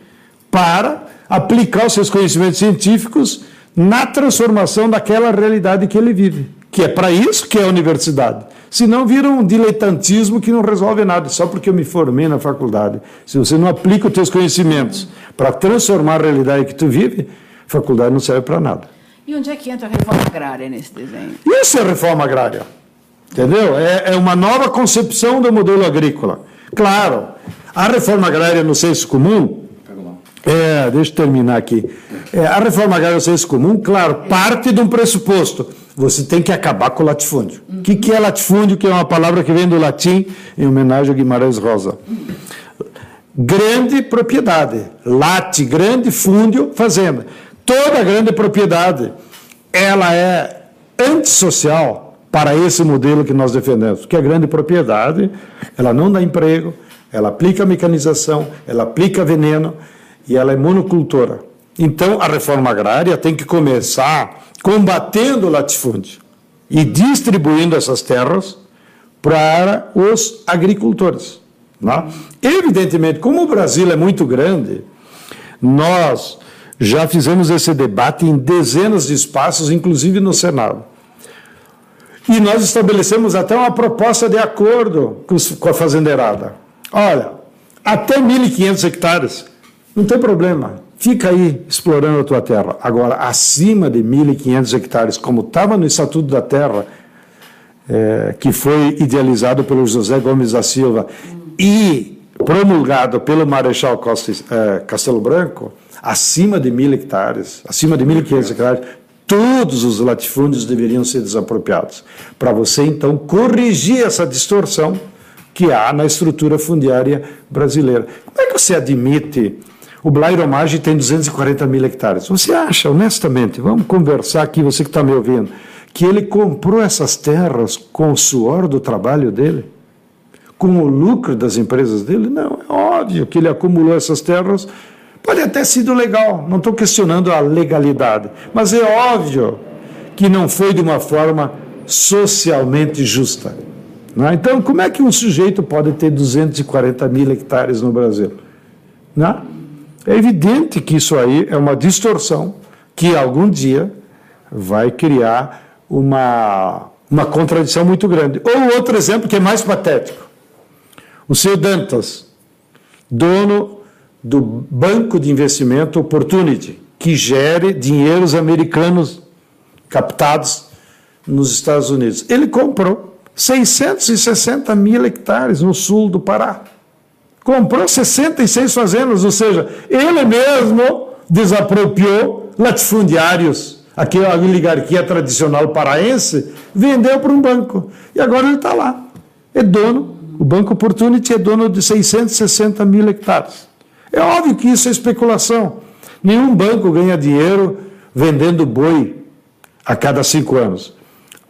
para aplicar os seus conhecimentos científicos na transformação daquela realidade que ele vive. Que é para isso que é a universidade. Senão vira um diletantismo que não resolve nada, só porque eu me formei na faculdade. Se você não aplica os seus conhecimentos para transformar a realidade que tu vive, a faculdade não serve para nada.
E onde é que entra a reforma agrária nesse desenho?
Isso é reforma agrária. Entendeu? É, é uma nova concepção do modelo agrícola. Claro, a reforma agrária no senso comum é, deixa eu terminar aqui. É, a reforma agrária senso comum, claro, parte de um pressuposto. Você tem que acabar com o latifúndio. O que, que é latifúndio? Que é uma palavra que vem do latim, em homenagem a Guimarães Rosa. Grande propriedade. Late, grande, fúndio, fazenda. Toda grande propriedade, ela é antissocial para esse modelo que nós defendemos. Que a grande propriedade, ela não dá emprego, ela aplica mecanização, ela aplica veneno, e ela é monocultora. Então, a reforma agrária tem que começar combatendo o latifúndio e distribuindo essas terras para os agricultores. Né? Evidentemente, como o Brasil é muito grande, nós já fizemos esse debate em dezenas de espaços, inclusive no Senado. E nós estabelecemos até uma proposta de acordo com a fazendeirada. Olha, até 1.500 hectares não tem problema. Fica aí explorando a tua terra. Agora, acima de 1.500 hectares, como estava no Estatuto da Terra, é, que foi idealizado pelo José Gomes da Silva e promulgado pelo Marechal Costa, é, Castelo Branco, acima de mil hectares, acima de 1.500 hectares, todos os latifúndios deveriam ser desapropriados. Para você, então, corrigir essa distorção que há na estrutura fundiária brasileira. Como é que você admite o Blairo Maggi tem 240 mil hectares. Você acha, honestamente, vamos conversar aqui, você que está me ouvindo, que ele comprou essas terras com o suor do trabalho dele? Com o lucro das empresas dele? Não, é óbvio que ele acumulou essas terras. Pode até sido legal, não estou questionando a legalidade, mas é óbvio que não foi de uma forma socialmente justa. Né? Então, como é que um sujeito pode ter 240 mil hectares no Brasil? Não? Né? É evidente que isso aí é uma distorção que algum dia vai criar uma, uma contradição muito grande. Ou outro exemplo que é mais patético. O senhor Dantas, dono do banco de investimento Opportunity, que gere dinheiros americanos captados nos Estados Unidos. Ele comprou 660 mil hectares no sul do Pará. Comprou 66 fazendas, ou seja, ele mesmo desapropriou latifundiários, aquela oligarquia tradicional paraense, vendeu para um banco. E agora ele está lá. É dono, o Banco Opportunity é dono de 660 mil hectares. É óbvio que isso é especulação. Nenhum banco ganha dinheiro vendendo boi a cada cinco anos.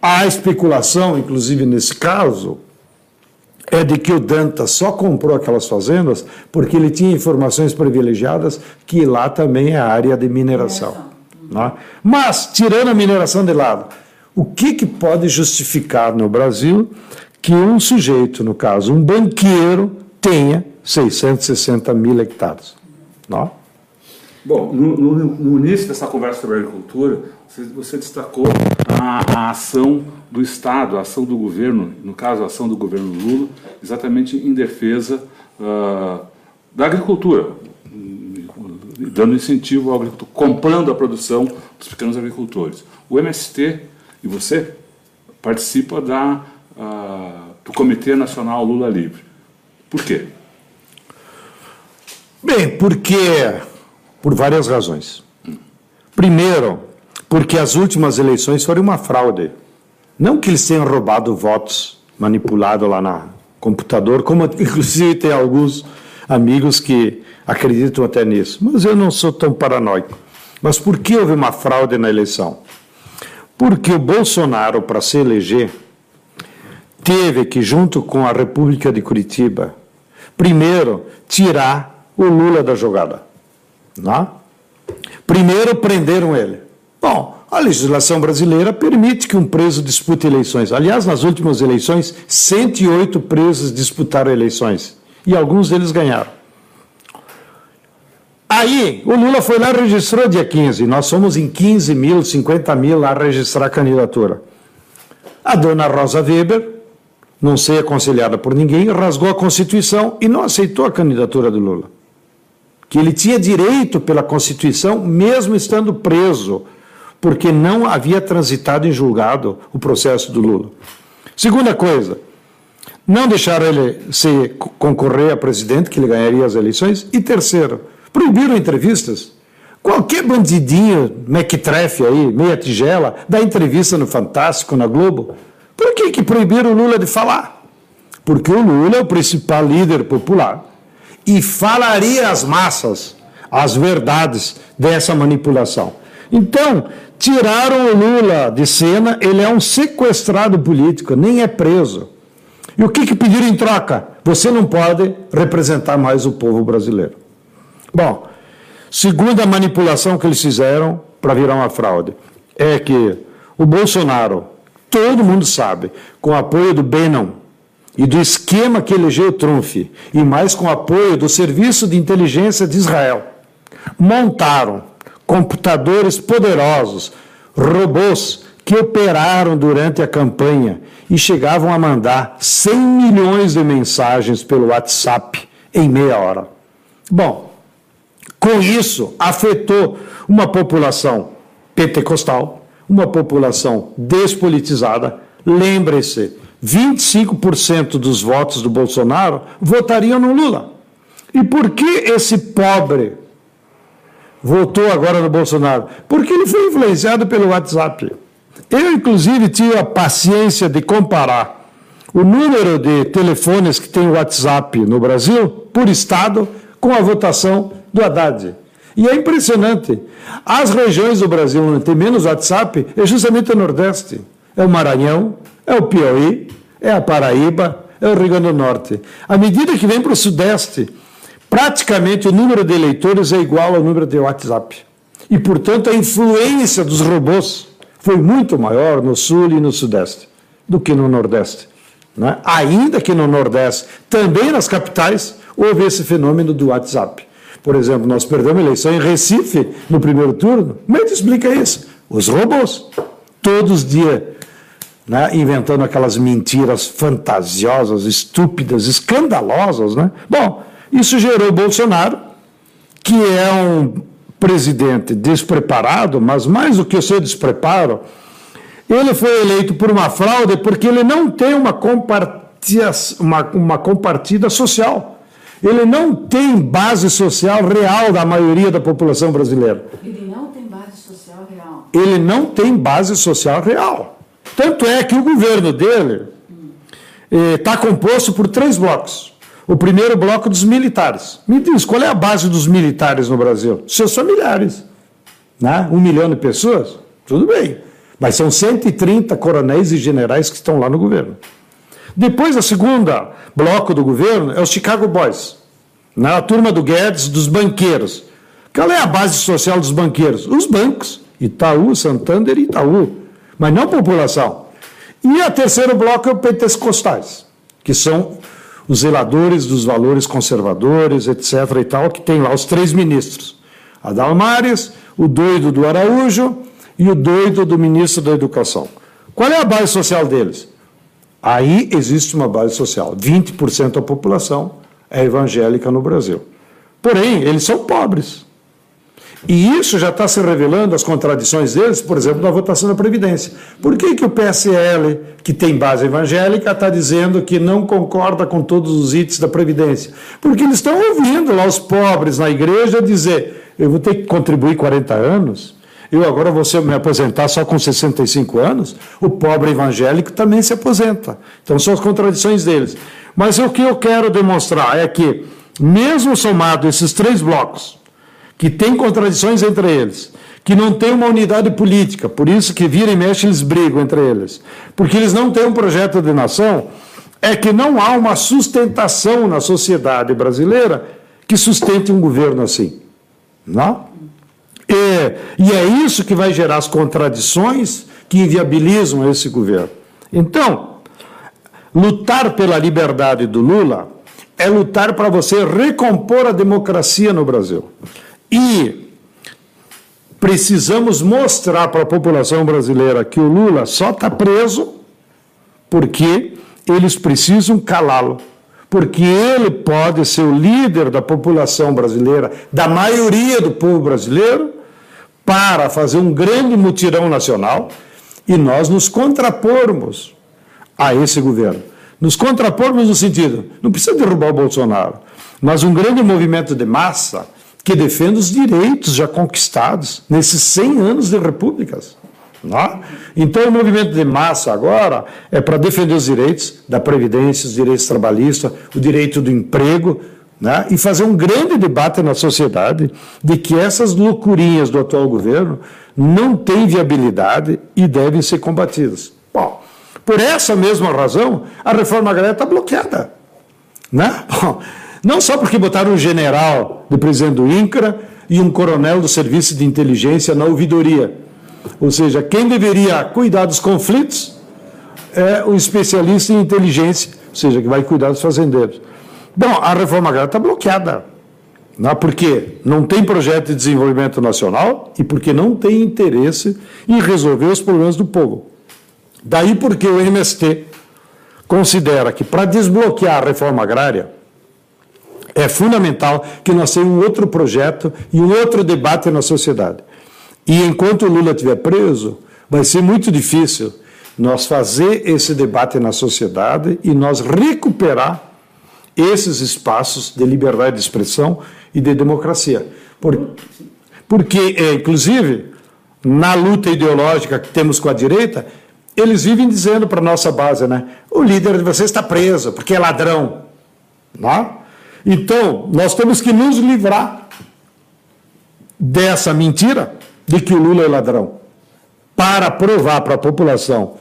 Há especulação, inclusive nesse caso, é de que o Danta só comprou aquelas fazendas porque ele tinha informações privilegiadas que lá também é área de mineração. Né? Mas, tirando a mineração de lado, o que, que pode justificar no Brasil que um sujeito, no caso, um banqueiro, tenha 660 mil hectares? Não? Né?
Bom, no, no, no, início dessa conversa sobre agricultura, você, destacou a, a, ação do Estado, a ação do governo, no caso a ação do governo Lula, exatamente em defesa uh, da agricultura, dando incentivo ao agricultor, comprando a produção dos pequenos agricultores. O MST e você participa da, uh, do Comitê Nacional Lula Livre. Por quê?
Bem, porque por várias razões. Primeiro, porque as últimas eleições foram uma fraude. Não que eles tenham roubado votos, manipulado lá na computador, como inclusive tem alguns amigos que acreditam até nisso. Mas eu não sou tão paranoico. Mas por que houve uma fraude na eleição? Porque o Bolsonaro, para se eleger, teve que, junto com a República de Curitiba, primeiro tirar o Lula da jogada. Não? Primeiro prenderam ele. Bom, a legislação brasileira permite que um preso dispute eleições. Aliás, nas últimas eleições, 108 presos disputaram eleições. E alguns deles ganharam. Aí, o Lula foi lá e registrou dia 15. Nós somos em 15 mil, 50 mil lá registrar a candidatura. A dona Rosa Weber, não ser aconselhada por ninguém, rasgou a Constituição e não aceitou a candidatura do Lula que ele tinha direito pela Constituição, mesmo estando preso, porque não havia transitado em julgado o processo do Lula. Segunda coisa, não deixaram ele se concorrer a presidente, que ele ganharia as eleições. E terceiro, proibiram entrevistas. Qualquer bandidinho, mequetrefe aí, meia tigela, dá entrevista no Fantástico, na Globo. Por que, que proibiram o Lula de falar? Porque o Lula é o principal líder popular e falaria às massas as verdades dessa manipulação. Então, tiraram o Lula de cena, ele é um sequestrado político, nem é preso. E o que, que pediram em troca? Você não pode representar mais o povo brasileiro. Bom, segunda manipulação que eles fizeram para virar uma fraude é que o Bolsonaro, todo mundo sabe, com o apoio do Bannon, e do esquema que elegeu Trump, e mais com apoio do Serviço de Inteligência de Israel, montaram computadores poderosos, robôs que operaram durante a campanha e chegavam a mandar 100 milhões de mensagens pelo WhatsApp em meia hora. Bom, com isso afetou uma população pentecostal, uma população despolitizada. Lembre-se, 25% dos votos do Bolsonaro votariam no Lula. E por que esse pobre votou agora no Bolsonaro? Porque ele foi influenciado pelo WhatsApp. Eu, inclusive, tive a paciência de comparar o número de telefones que tem WhatsApp no Brasil, por estado, com a votação do Haddad. E é impressionante. As regiões do Brasil onde tem menos WhatsApp é justamente o Nordeste. É o Maranhão, é o Piauí, é a Paraíba, é o Rio Grande do Norte. À medida que vem para o Sudeste, praticamente o número de eleitores é igual ao número de WhatsApp. E, portanto, a influência dos robôs foi muito maior no Sul e no Sudeste do que no Nordeste. Né? Ainda que no Nordeste, também nas capitais, houve esse fenômeno do WhatsApp. Por exemplo, nós perdemos a eleição em Recife no primeiro turno. Como é que explica isso? Os robôs. Todos os dias né, inventando aquelas mentiras fantasiosas, estúpidas, escandalosas. Né? Bom, isso gerou Bolsonaro, que é um presidente despreparado, mas mais do que o seu despreparo, ele foi eleito por uma fraude porque ele não tem uma compartilha, uma, uma compartida social. Ele não tem base social real da maioria da população brasileira.
Ele não tem base social real.
Ele não tem base social real. Tanto é que o governo dele está eh, composto por três blocos. O primeiro bloco dos militares. Me diz, qual é a base dos militares no Brasil? Seus familiares. Né? Um milhão de pessoas? Tudo bem. Mas são 130 coronéis e generais que estão lá no governo. Depois, a segunda bloco do governo é os Chicago Boys. Né? A turma do Guedes, dos banqueiros. Qual é a base social dos banqueiros? Os bancos. Itaú, Santander e Itaú. Mas não a população. E a terceiro bloco é o pentecostais, que são os zeladores dos valores conservadores, etc. e tal, que tem lá os três ministros: Adalmares, o doido do Araújo e o doido do ministro da Educação. Qual é a base social deles? Aí existe uma base social. 20% da população é evangélica no Brasil. Porém, eles são pobres. E isso já está se revelando, as contradições deles, por exemplo, na votação da Previdência. Por que, que o PSL, que tem base evangélica, está dizendo que não concorda com todos os itens da Previdência? Porque eles estão ouvindo lá os pobres na igreja dizer: eu vou ter que contribuir 40 anos, eu agora vou me aposentar só com 65 anos. O pobre evangélico também se aposenta. Então são as contradições deles. Mas o que eu quero demonstrar é que, mesmo somado esses três blocos, que tem contradições entre eles, que não tem uma unidade política, por isso que vira e mexe eles brigam entre eles, porque eles não têm um projeto de nação, é que não há uma sustentação na sociedade brasileira que sustente um governo assim. Não? E, e é isso que vai gerar as contradições que inviabilizam esse governo. Então, lutar pela liberdade do Lula é lutar para você recompor a democracia no Brasil. E precisamos mostrar para a população brasileira que o Lula só está preso porque eles precisam calá-lo. Porque ele pode ser o líder da população brasileira, da maioria do povo brasileiro, para fazer um grande mutirão nacional e nós nos contrapormos a esse governo. Nos contrapormos no sentido, não precisa derrubar o Bolsonaro, mas um grande movimento de massa que defende os direitos já conquistados nesses 100 anos de repúblicas. Não? É? Então, o movimento de massa agora é para defender os direitos da Previdência, os direitos trabalhistas, o direito do emprego, né? e fazer um grande debate na sociedade de que essas loucurinhas do atual governo não têm viabilidade e devem ser combatidas. Bom, por essa mesma razão, a reforma agrária está bloqueada. Né? Bom, não só porque botaram um general do presidente do INCRA e um coronel do Serviço de Inteligência na ouvidoria. Ou seja, quem deveria cuidar dos conflitos é um especialista em inteligência, ou seja, que vai cuidar dos fazendeiros. Bom, a reforma agrária está bloqueada. Não, porque não tem projeto de desenvolvimento nacional e porque não tem interesse em resolver os problemas do povo. Daí porque o MST considera que para desbloquear a reforma agrária, é fundamental que nós tenhamos um outro projeto e um outro debate na sociedade. E enquanto o Lula estiver preso, vai ser muito difícil nós fazer esse debate na sociedade e nós recuperar esses espaços de liberdade de expressão e de democracia. Por, porque, é, inclusive, na luta ideológica que temos com a direita, eles vivem dizendo para a nossa base, né? O líder de vocês está preso porque é ladrão. Não? Então, nós temos que nos livrar dessa mentira de que o Lula é ladrão, para provar para a população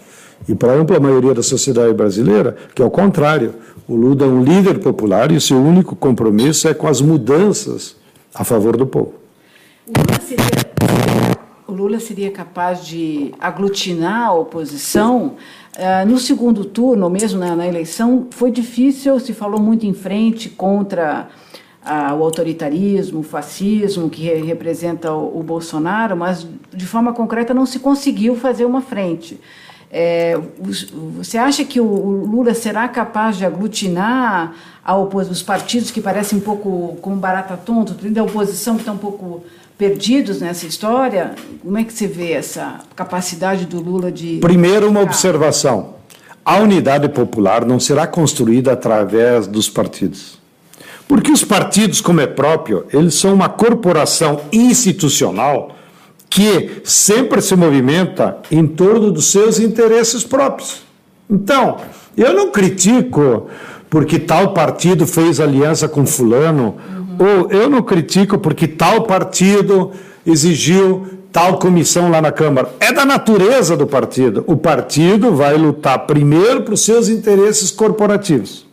e para a ampla maioria da sociedade brasileira que, ao contrário, o Lula é um líder popular e o seu único compromisso é com as mudanças a favor do povo.
O Lula seria, o Lula seria capaz de aglutinar a oposição? Uh, no segundo turno, mesmo na, na, eleição, foi difícil, se falou muito em frente contra o autoritarismo, o fascismo que re representa o, o Bolsonaro, mas de forma concreta não se conseguiu fazer uma frente. É, você acha que o Lula será capaz de aglutinar os partidos que parecem um pouco como barata tonta, da oposição que está um pouco perdidos nessa história? Como é que você vê essa capacidade do Lula de.
Primeiro, uma observação: a unidade popular não será construída através dos partidos. Porque os partidos, como é próprio, eles são uma corporação institucional que sempre se movimenta em torno dos seus interesses próprios. Então, eu não critico porque tal partido fez aliança com fulano. Ou eu não critico porque tal partido exigiu tal comissão lá na Câmara. É da natureza do partido. O partido vai lutar primeiro para os seus interesses corporativos.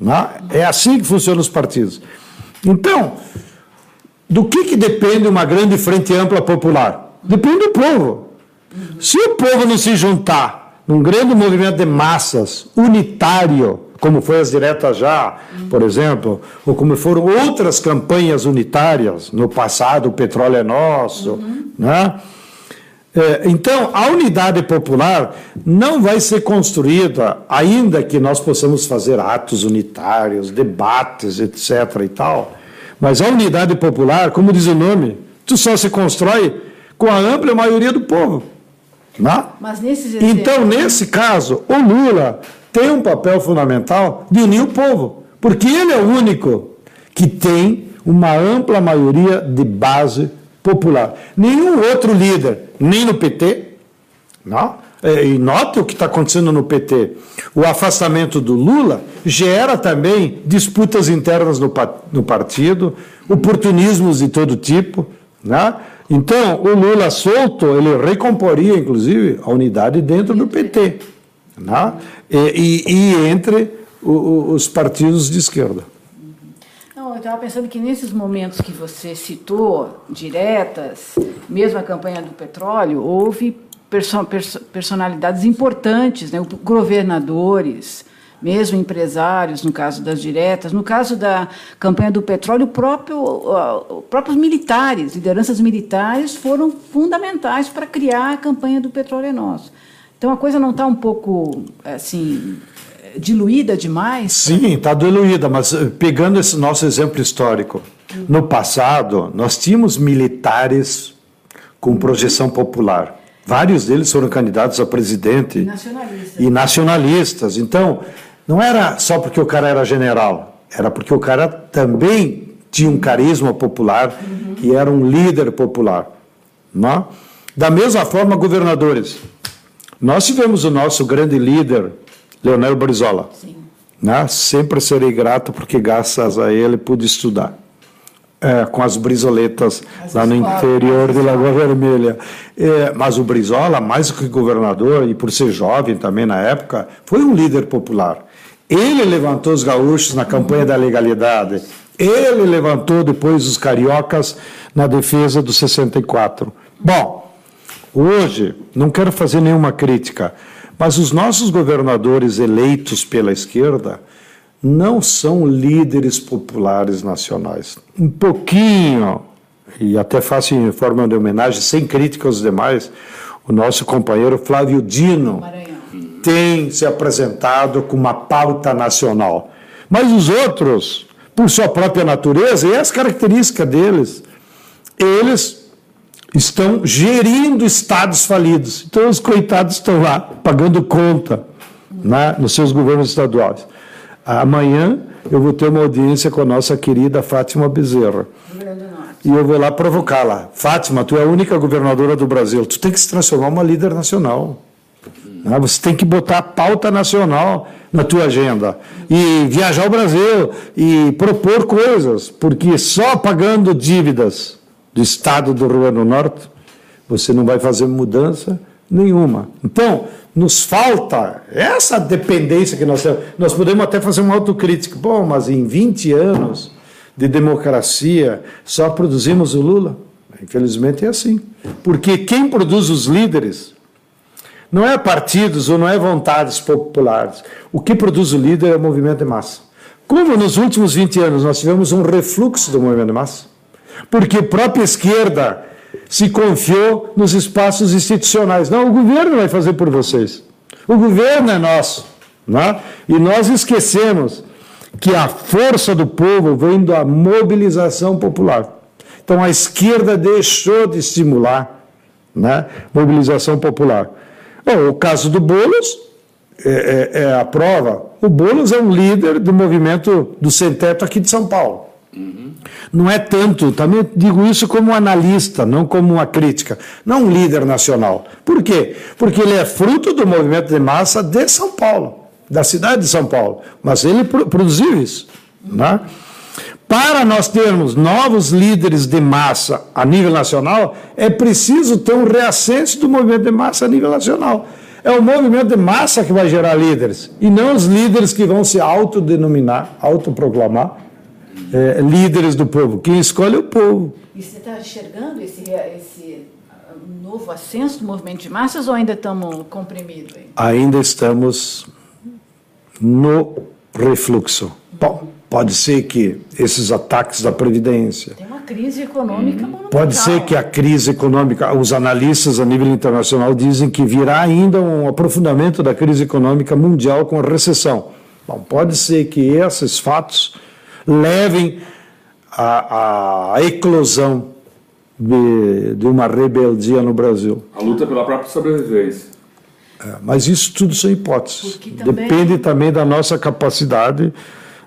Não? É? é assim que funcionam os partidos. Então, do que, que depende uma grande frente ampla popular? Depende do povo. Se o povo não se juntar num grande movimento de massas, unitário, como foi as diretas já, por exemplo, ou como foram outras campanhas unitárias no passado, o petróleo é nosso, uhum. né? É, então, a unidade popular não vai ser construída, ainda que nós possamos fazer atos unitários, debates, etc. e tal, mas a unidade popular, como diz o nome, tu só se constrói com a ampla maioria do povo. Né?
Mas nesses
então, nesse caso, o Lula tem um papel fundamental de unir o povo, porque ele é o único que tem uma ampla maioria de base popular. Nenhum outro líder, nem no PT, não? É, e note o que está acontecendo no PT. O afastamento do Lula gera também disputas internas no, no partido, oportunismos de todo tipo. Né? Então, o Lula solto, ele recomporia, inclusive, a unidade dentro do PT. Né? E, e, entre o, os partidos de esquerda.
Não, eu estava pensando que nesses momentos que você citou, diretas, mesmo a campanha do petróleo, houve perso perso personalidades importantes, né? governadores, mesmo empresários, no caso das diretas. No caso da campanha do petróleo, próprio, uh, próprios militares, lideranças militares, foram fundamentais para criar a campanha do petróleo é nosso. Então a coisa não está um pouco assim diluída demais?
Sim, está diluída, mas eh, pegando esse nosso exemplo histórico, no passado nós tínhamos militares com projeção popular. Vários deles foram candidatos a presidente. E
nacionalistas.
E nacionalistas. Então, não era só porque o cara era general, era porque o cara também tinha um carisma popular uhum. e era um líder popular. Não? É? Da mesma forma, governadores. Nós tivemos o nosso grande líder, Leonel Brizola. Sim. Né? Sempre serei grato porque, graças a ele, pude estudar. É, com as brisoletas as lá no interior de Lagoa Vermelha. É, mas o Brizola, mais que governador, e por ser jovem também na época, foi um líder popular. Ele levantou os gaúchos na campanha da legalidade. Ele levantou depois os cariocas na defesa do 64. Bom, hoje, não quero fazer nenhuma crítica, mas os nossos governadores eleitos pela esquerda não são líderes populares nacionais. Um pouquinho, e até faço em forma de homenagem, sem crítica aos demais, o nosso companheiro Flávio Dino. Maranhão tem se apresentado com uma pauta nacional. Mas os outros, por sua própria natureza e as características deles, eles estão gerindo estados falidos. Então os coitados estão lá pagando conta né, nos seus governos estaduais. Amanhã eu vou ter uma audiência com a nossa querida Fátima Bezerra. E eu vou lá provocá-la. Fátima, tu é a única governadora do Brasil. Tu tem que se transformar uma líder nacional. Né? Você tem que botar a pauta nacional na tua agenda e viajar ao Brasil e propor coisas, porque só pagando dívidas do Estado do Rio Grande do Norte você não vai fazer mudança nenhuma. Então, nos falta essa dependência que nós temos. Nós podemos até fazer uma autocrítica. Bom, mas em 20 anos de democracia só produzimos o Lula? Infelizmente é assim. Porque quem produz os líderes não é partidos ou não é vontades populares. O que produz o líder é o movimento de massa. Como nos últimos 20 anos nós tivemos um refluxo do movimento de massa? Porque a própria esquerda se confiou nos espaços institucionais. Não, o governo vai fazer por vocês. O governo é nosso. Né? E nós esquecemos que a força do povo vem da mobilização popular. Então a esquerda deixou de estimular né, mobilização popular. Bom, o caso do Boulos é, é, é, a prova. O Boulos é um líder do movimento do sem-teto aqui de São Paulo. Não é tanto, também digo isso como analista, não como uma crítica, não um líder nacional. Por quê? Porque ele é fruto do movimento de massa de São Paulo, da cidade de São Paulo. Mas ele produziu isso. Né? Para nós termos novos líderes de massa a nível nacional, é preciso ter um reascenso do movimento de massa a nível nacional. É o movimento de massa que vai gerar líderes, e não os líderes que vão se autodenominar, autoproclamar é, líderes do povo. Quem escolhe é o povo.
E você está enxergando esse, esse novo ascenso do movimento de massas ou ainda estamos comprimidos?
Ainda estamos no refluxo. Bom, pode ser que esses ataques da Previdência.
Tem uma crise econômica hum.
Pode ser que a crise econômica, os analistas a nível internacional dizem que virá ainda um aprofundamento da crise econômica mundial com a recessão. Bom, pode ser que esses fatos levem à, à eclosão de, de, uma rebeldia no Brasil.
A luta pela própria sobrevivência.
É, mas isso tudo são hipóteses. Também... Depende também da nossa capacidade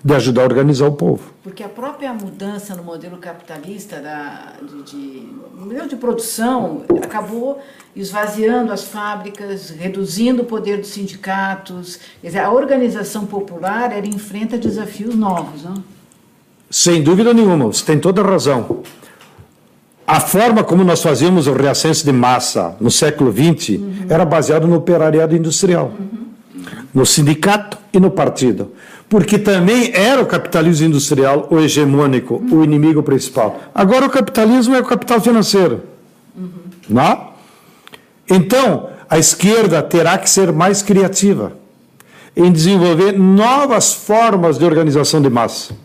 de ajudar a organizar o povo.
Porque a própria mudança no modelo capitalista, da, de, de, no modelo de produção, acabou esvaziando as fábricas, reduzindo o poder dos sindicatos. Quer dizer, a organização popular ela enfrenta desafios novos. Não?
Sem dúvida nenhuma, você tem toda a razão. A forma como nós fazíamos o reascenso de massa no século XX uhum. era baseado no operariado industrial, uhum. no sindicato e no partido. Porque também era o capitalismo industrial o hegemônico, uhum. o inimigo principal. Agora o capitalismo é o capital financeiro. Não? Né? Então, a esquerda terá que ser mais criativa em desenvolver novas formas de organização de massa.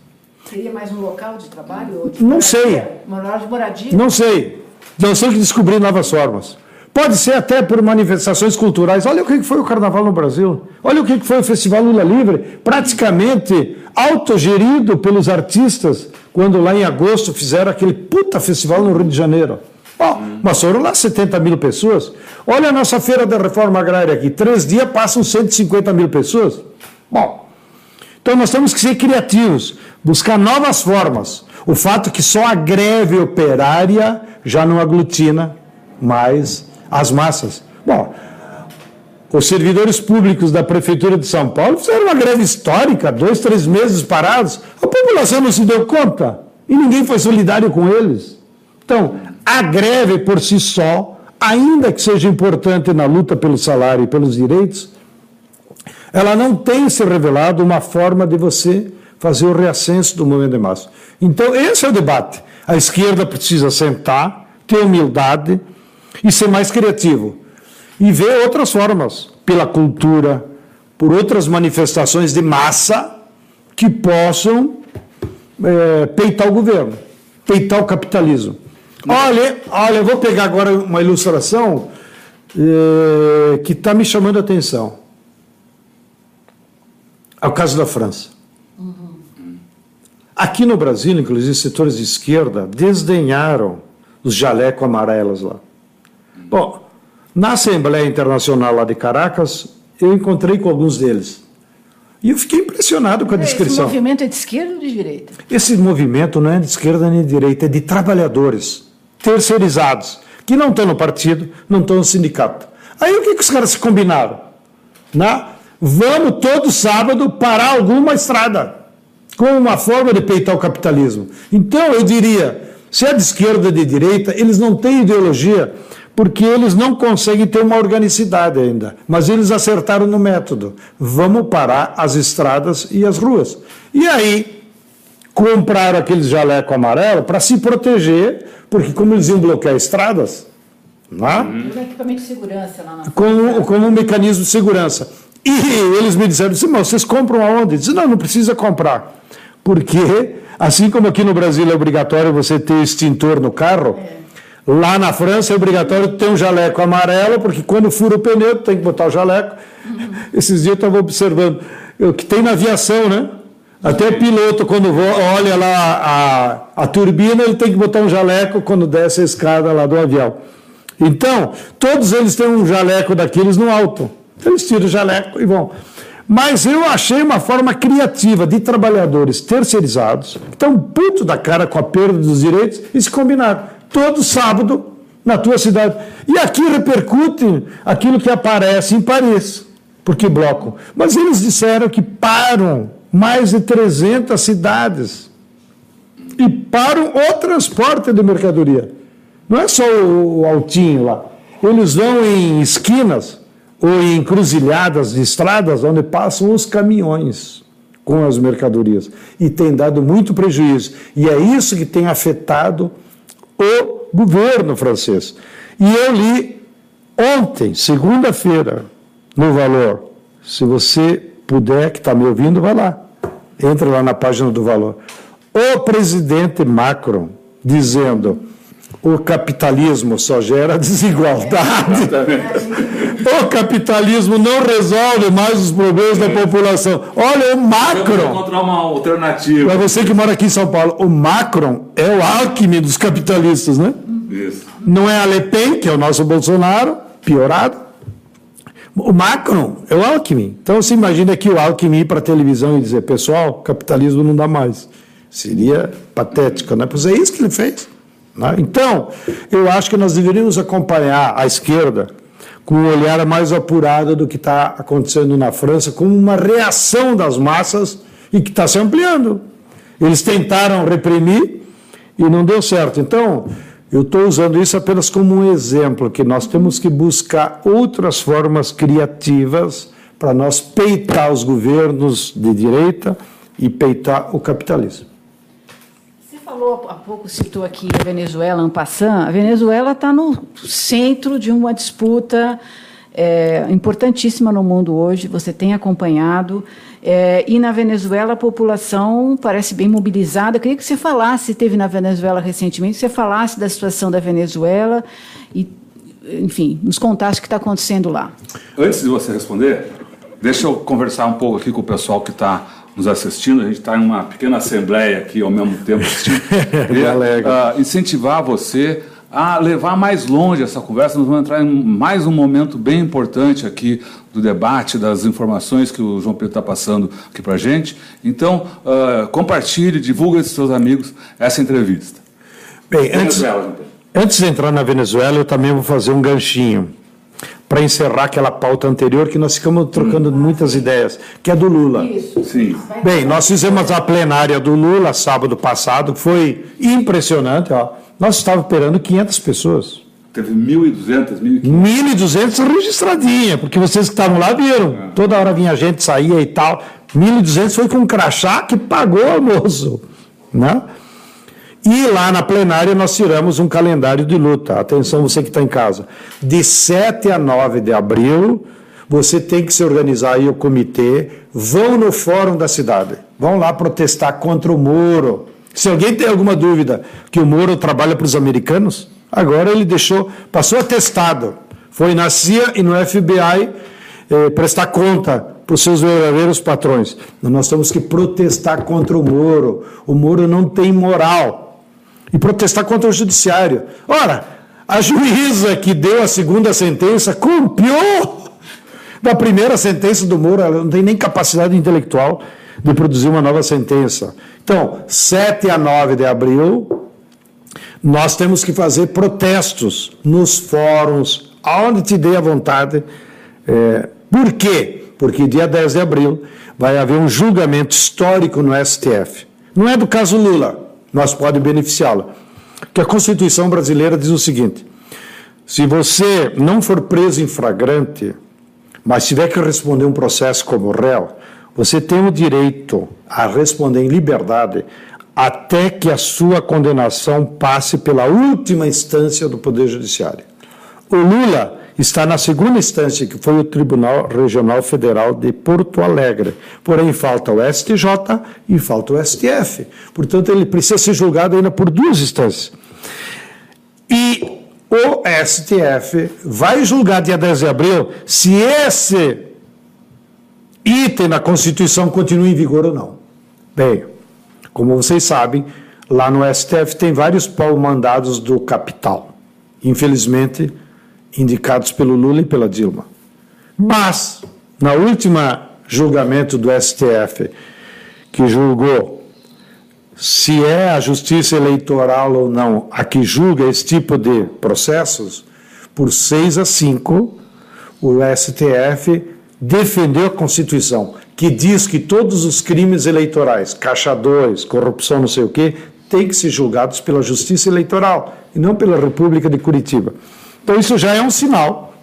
Seria mais um local de trabalho? Ou de
não sei.
Moradia, de moradia?
Não sei. Nós temos que descobrir novas formas. Pode ser até por manifestações culturais. Olha o que foi o Carnaval no Brasil. Olha o que foi o Festival Lula Livre, praticamente autogerido pelos artistas, quando lá em agosto fizeram aquele puta festival no Rio de Janeiro. Oh, mas foram lá 70 mil pessoas. Olha a nossa feira da reforma agrária aqui. Três dias passam 150 mil pessoas. Bom, então nós temos que ser criativos, buscar novas formas. O fato que só a greve operária já não aglutina mais as massas. Bom, os servidores públicos da Prefeitura de São Paulo fizeram uma greve histórica, dois, três meses parados. A população não se deu conta e ninguém foi solidário com eles. Então, a greve por si só, ainda que seja importante na luta pelo salário e pelos direitos, ela não tem se revelado uma forma de você fazer o reascenso do movimento de massa. Então, esse é o debate. A esquerda precisa sentar, ter humildade e ser mais criativo. E ver outras formas, pela cultura, por outras manifestações de massa que possam é, peitar o governo, peitar o capitalismo. Olha, olha, eu vou pegar agora uma ilustração é, que está me chamando a atenção. É o caso da França. Aqui no Brasil, inclusive, setores de esquerda desdenharam os jalecos amarelos lá. Bom, na Assembleia Internacional lá de Caracas, eu encontrei com alguns deles. E eu fiquei impressionado com a descrição.
Esse movimento é de esquerda ou de direita?
Esse movimento não é de esquerda nem de direita, é de trabalhadores terceirizados, que não estão no partido, não estão no sindicato. Aí o que, que os caras se combinaram? Né? Vamos todo sábado parar alguma estrada, como uma forma de peitar o capitalismo. Então, eu diria, se é de esquerda ou de direita, eles não têm ideologia, porque eles não conseguem ter uma organicidade ainda. Mas eles acertaram no método. Vamos parar as estradas e as ruas. E aí, compraram aqueles jaleco amarelo para se proteger, porque como eles iam bloquear estradas,
equipamento de segurança lá na
como, como um mecanismo de segurança. E eles me disseram, assim, mas vocês compram aonde? Eu disse, não, não precisa comprar. Porque, assim como aqui no Brasil é obrigatório você ter extintor no carro, é. lá na França é obrigatório ter um jaleco amarelo, porque quando fura o pneu, tem que botar o jaleco. Uhum. Esses dias eu estava observando o que tem na aviação, né? Até o piloto, quando olha lá a, a turbina, ele tem que botar um jaleco quando desce a escada lá do avião. Então, todos eles têm um jaleco daqueles no alto. Eles tiram o jaleco e vão. Mas eu achei uma forma criativa de trabalhadores terceirizados, que estão puto da cara com a perda dos direitos, e se combinaram. Todo sábado, na tua cidade. E aqui repercute aquilo que aparece em Paris. Porque bloco. Mas eles disseram que param mais de 300 cidades. E param o transporte de mercadoria. Não é só o altinho lá. Eles vão em esquinas ou em encruzilhadas de estradas onde passam os caminhões com as mercadorias. E tem dado muito prejuízo. E é isso que tem afetado o governo francês. E eu li ontem, segunda-feira, no Valor. Se você puder, que está me ouvindo, vai lá. Entra lá na página do Valor. O presidente Macron dizendo o capitalismo só gera desigualdade. O capitalismo não resolve mais os problemas da população. Olha, o Macron. Vamos
encontrar uma alternativa.
Para você que mora aqui em São Paulo, o Macron é o Alckmin dos capitalistas, né? Isso. Não é a Le Pen, que é o nosso Bolsonaro, piorado. O Macron é o Alckmin. Então você imagina que o Alckmin ir para a televisão e dizer, pessoal, capitalismo não dá mais. Seria patético, né? Pois é isso que ele fez. Né? Então, eu acho que nós deveríamos acompanhar a esquerda com um olhar mais apurado do que está acontecendo na França, como uma reação das massas e que está se ampliando. Eles tentaram reprimir e não deu certo. Então, eu estou usando isso apenas como um exemplo, que nós temos que buscar outras formas criativas para nós peitar os governos de direita e peitar o capitalismo
falou há pouco, citou aqui a Venezuela, Ampassan. A Venezuela está no centro de uma disputa é, importantíssima no mundo hoje, você tem acompanhado. É, e na Venezuela a população parece bem mobilizada. Eu queria que você falasse, teve na Venezuela recentemente, que você falasse da situação da Venezuela e, enfim, nos contasse o que está acontecendo lá.
Antes de você responder, deixa eu conversar um pouco aqui com o pessoal que está nos assistindo, a gente está em uma pequena assembleia aqui ao mesmo tempo assistindo. Queria uh, incentivar você a levar mais longe essa conversa. Nós vamos entrar em mais um momento bem importante aqui do debate, das informações que o João Pedro está passando aqui para a gente. Então, uh, compartilhe, divulgue com seus amigos essa entrevista.
Bem, antes, antes de entrar na Venezuela, eu também vou fazer um ganchinho para encerrar aquela pauta anterior que nós ficamos trocando muitas ideias, que é do Lula. Isso. Sim. Bem, nós fizemos a plenária do Lula sábado passado, que foi impressionante. Ó. Nós estávamos esperando 500 pessoas.
Teve 1.200, 1.500.
1.200 registradinha, porque vocês que estavam lá viram. É. Toda hora vinha gente, saía e tal. 1.200 foi com um crachá que pagou o almoço. Né? E lá na plenária nós tiramos um calendário de luta. Atenção, você que está em casa. De 7 a 9 de abril, você tem que se organizar aí o comitê. Vão no fórum da cidade. Vão lá protestar contra o Moro. Se alguém tem alguma dúvida que o Moro trabalha para os americanos, agora ele deixou, passou atestado. Foi na CIA e no FBI eh, prestar conta para os seus verdadeiros patrões. Nós temos que protestar contra o Moro. O Moro não tem moral e protestar contra o judiciário. Ora, a juíza que deu a segunda sentença copiou da primeira sentença do Moro, ela não tem nem capacidade intelectual de produzir uma nova sentença. Então, 7 a 9 de abril, nós temos que fazer protestos nos fóruns, aonde te dê a vontade, é, Por quê? Porque dia 10 de abril vai haver um julgamento histórico no STF. Não é do caso Lula, nós podemos beneficiá-lo. Que a Constituição brasileira diz o seguinte: se você não for preso em flagrante, mas tiver que responder um processo como réu, você tem o direito a responder em liberdade até que a sua condenação passe pela última instância do Poder Judiciário. O Lula está na segunda instância, que foi o Tribunal Regional Federal de Porto Alegre. Porém, falta o STJ e falta o STF. Portanto, ele precisa ser julgado ainda por duas instâncias. E o STF vai julgar dia 10 de abril se esse item na Constituição continua em vigor ou não. Bem, como vocês sabem, lá no STF tem vários pau-mandados do capital. Infelizmente, indicados pelo Lula e pela Dilma. Mas, na última julgamento do STF, que julgou se é a justiça eleitoral ou não a que julga esse tipo de processos, por 6 a 5, o STF defendeu a Constituição, que diz que todos os crimes eleitorais, caixa 2, corrupção, não sei o quê, têm que ser julgados pela Justiça Eleitoral e não pela República de Curitiba. Então, isso já é um sinal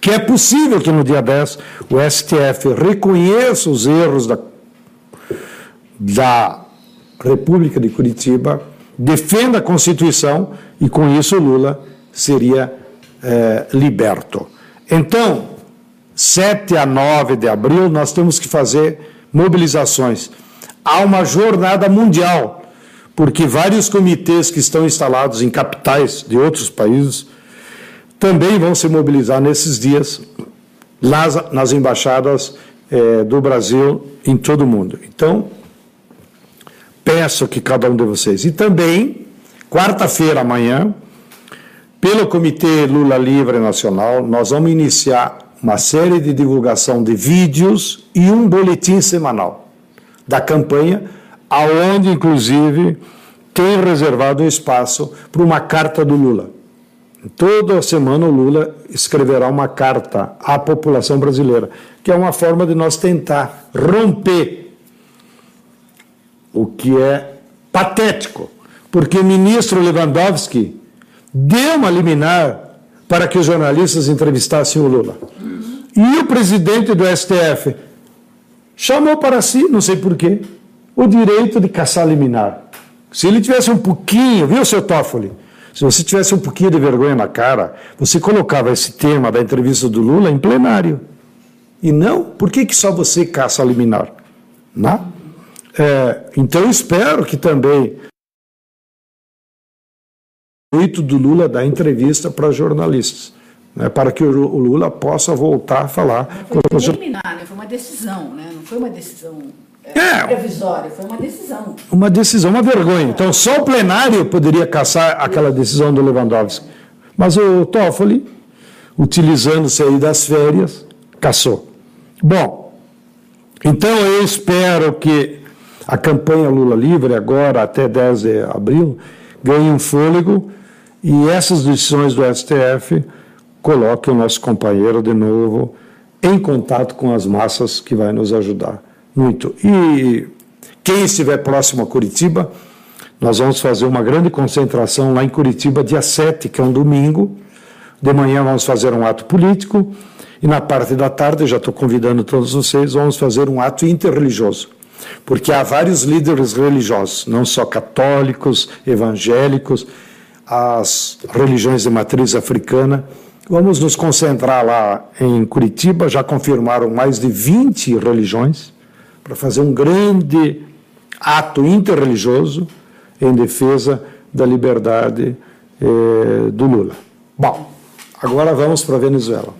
que é possível que no dia 10 o STF reconheça os erros da, da República de Curitiba, defenda a Constituição e, com isso, Lula seria é, liberto. Então, 7 a 9 de abril, nós temos que fazer mobilizações. Há uma jornada mundial, porque vários comitês que estão instalados em capitais de outros países também vão se mobilizar nesses dias nas, nas embaixadas é, do Brasil em todo o mundo. Então, peço que cada um de vocês. E também, quarta-feira, amanhã, pelo Comitê Lula Livre Nacional, nós vamos iniciar uma série de divulgação de vídeos e um boletim semanal da campanha, aonde, inclusive, tem reservado um espaço para uma carta do Lula. Toda semana o Lula escreverá uma carta à população brasileira, que é uma forma de nós tentar romper o que é patético, porque o ministro Lewandowski deu uma liminar para que os jornalistas entrevistassem o Lula. E o presidente do STF chamou para si, não sei porquê, o direito de caçar liminar. Se ele tivesse um pouquinho, viu, seu Toffoli? Se você tivesse um pouquinho de vergonha na cara, você colocava esse tema da entrevista do Lula em plenário. E não, por que, que só você caça a liminar? Não? É, então eu espero que também o intuito do Lula da entrevista para jornalistas, né, para que o Lula possa voltar a falar.
Não foi liminar, né? foi uma decisão, né? não foi uma decisão é, previsória, foi uma decisão.
Uma decisão, uma vergonha. Então, só o plenário poderia caçar aquela decisão do Lewandowski. Mas o Toffoli, utilizando-se aí das férias, caçou. Bom, então eu espero que a campanha Lula Livre, agora até 10 de abril, ganhe um fôlego e essas decisões do STF coloquem o nosso companheiro de novo em contato com as massas que vai nos ajudar muito. E quem estiver próximo a Curitiba, nós vamos fazer uma grande concentração lá em Curitiba, dia 7, que é um domingo. De manhã vamos fazer um ato político e na parte da tarde, já estou convidando todos vocês, vamos fazer um ato interreligioso. Porque há vários líderes religiosos, não só católicos, evangélicos, as religiões de matriz africana. Vamos nos concentrar lá em Curitiba, já confirmaram mais de 20 religiões para fazer um grande ato interreligioso em defesa da liberdade eh, do Lula. Bom, agora vamos para a Venezuela.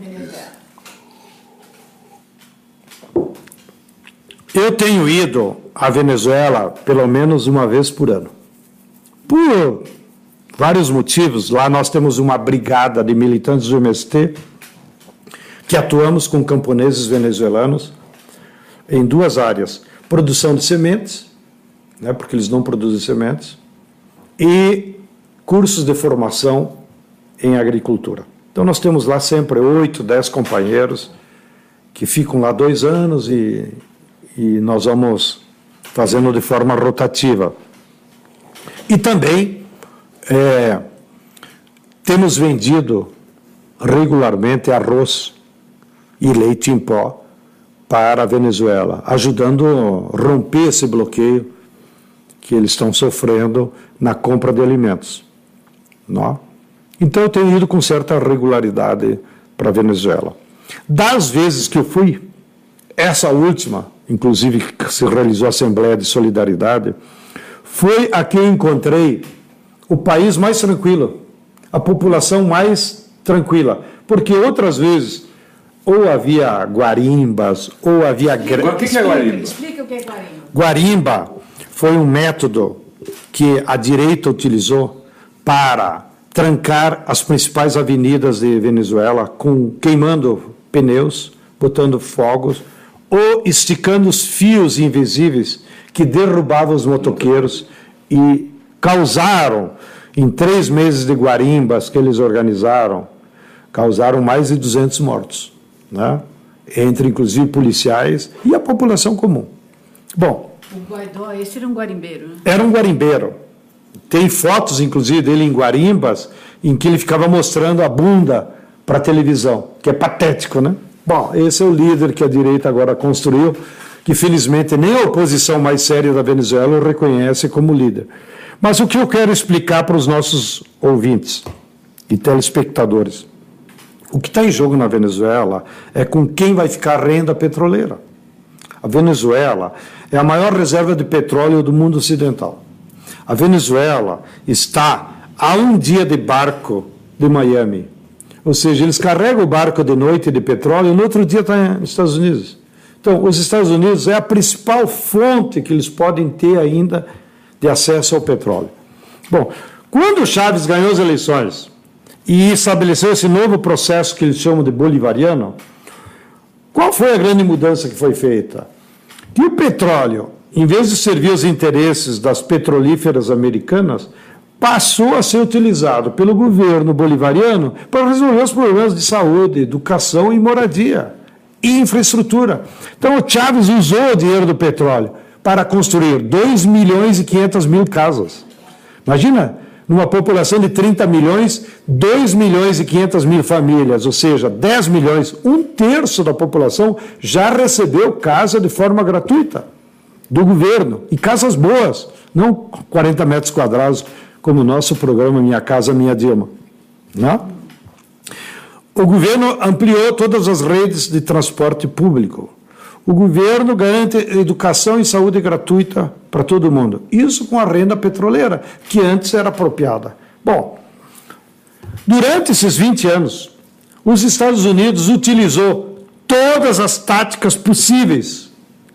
Eu tenho ido à Venezuela pelo menos uma vez por ano. Por vários motivos. Lá nós temos uma brigada de militantes do MST que atuamos com camponeses venezuelanos em duas áreas: produção de sementes, né, porque eles não produzem sementes, e cursos de formação em agricultura. Então nós temos lá sempre oito, dez companheiros que ficam lá dois anos e, e nós vamos fazendo de forma rotativa. E também é, temos vendido regularmente arroz e leite em pó para a Venezuela, ajudando a romper esse bloqueio que eles estão sofrendo na compra de alimentos. Não? Então eu tenho ido com certa regularidade para a Venezuela. Das vezes que eu fui, essa última, inclusive que se realizou a Assembleia de Solidariedade, foi a que encontrei o país mais tranquilo, a população mais tranquila. Porque outras vezes, ou havia guarimbas, ou havia.
O que, que é guarimba?
Explica o que é guarimba.
Guarimba foi um método que a direita utilizou para trancar as principais avenidas de Venezuela, com queimando pneus, botando fogos ou esticando os fios invisíveis que derrubavam os motoqueiros e causaram, em três meses de guarimbas que eles organizaram, causaram mais de 200 mortos, né? entre inclusive policiais e a população comum. Bom.
O Guaidó, esse era um guarimbeiro, né?
Era um guarimbeiro. Tem fotos, inclusive, dele em Guarimbas, em que ele ficava mostrando a bunda para a televisão, que é patético, né? Bom, esse é o líder que a direita agora construiu, que felizmente nem a oposição mais séria da Venezuela o reconhece como líder. Mas o que eu quero explicar para os nossos ouvintes e telespectadores? O que está em jogo na Venezuela é com quem vai ficar a renda petroleira. A Venezuela é a maior reserva de petróleo do mundo ocidental. A Venezuela está a um dia de barco de Miami. Ou seja, eles carregam o barco de noite de petróleo e no outro dia está nos Estados Unidos. Então, os Estados Unidos é a principal fonte que eles podem ter ainda de acesso ao petróleo. Bom, quando o Chaves ganhou as eleições e estabeleceu esse novo processo que eles chamam de bolivariano, qual foi a grande mudança que foi feita? Que o petróleo, em vez de servir os interesses das petrolíferas americanas, passou a ser utilizado pelo governo bolivariano para resolver os problemas de saúde, educação e moradia e infraestrutura. Então o Chávez usou o dinheiro do petróleo para construir 2 milhões e 500 mil casas. Imagina, numa população de 30 milhões, 2 milhões e 500 mil famílias, ou seja, 10 milhões, um terço da população já recebeu casa de forma gratuita do governo, e casas boas, não 40 metros quadrados como o nosso programa Minha Casa Minha Dilma. Né? O governo ampliou todas as redes de transporte público. O governo garante educação e saúde gratuita para todo mundo. Isso com a renda petroleira, que antes era apropriada. Bom, durante esses 20 anos, os Estados Unidos utilizou todas as táticas possíveis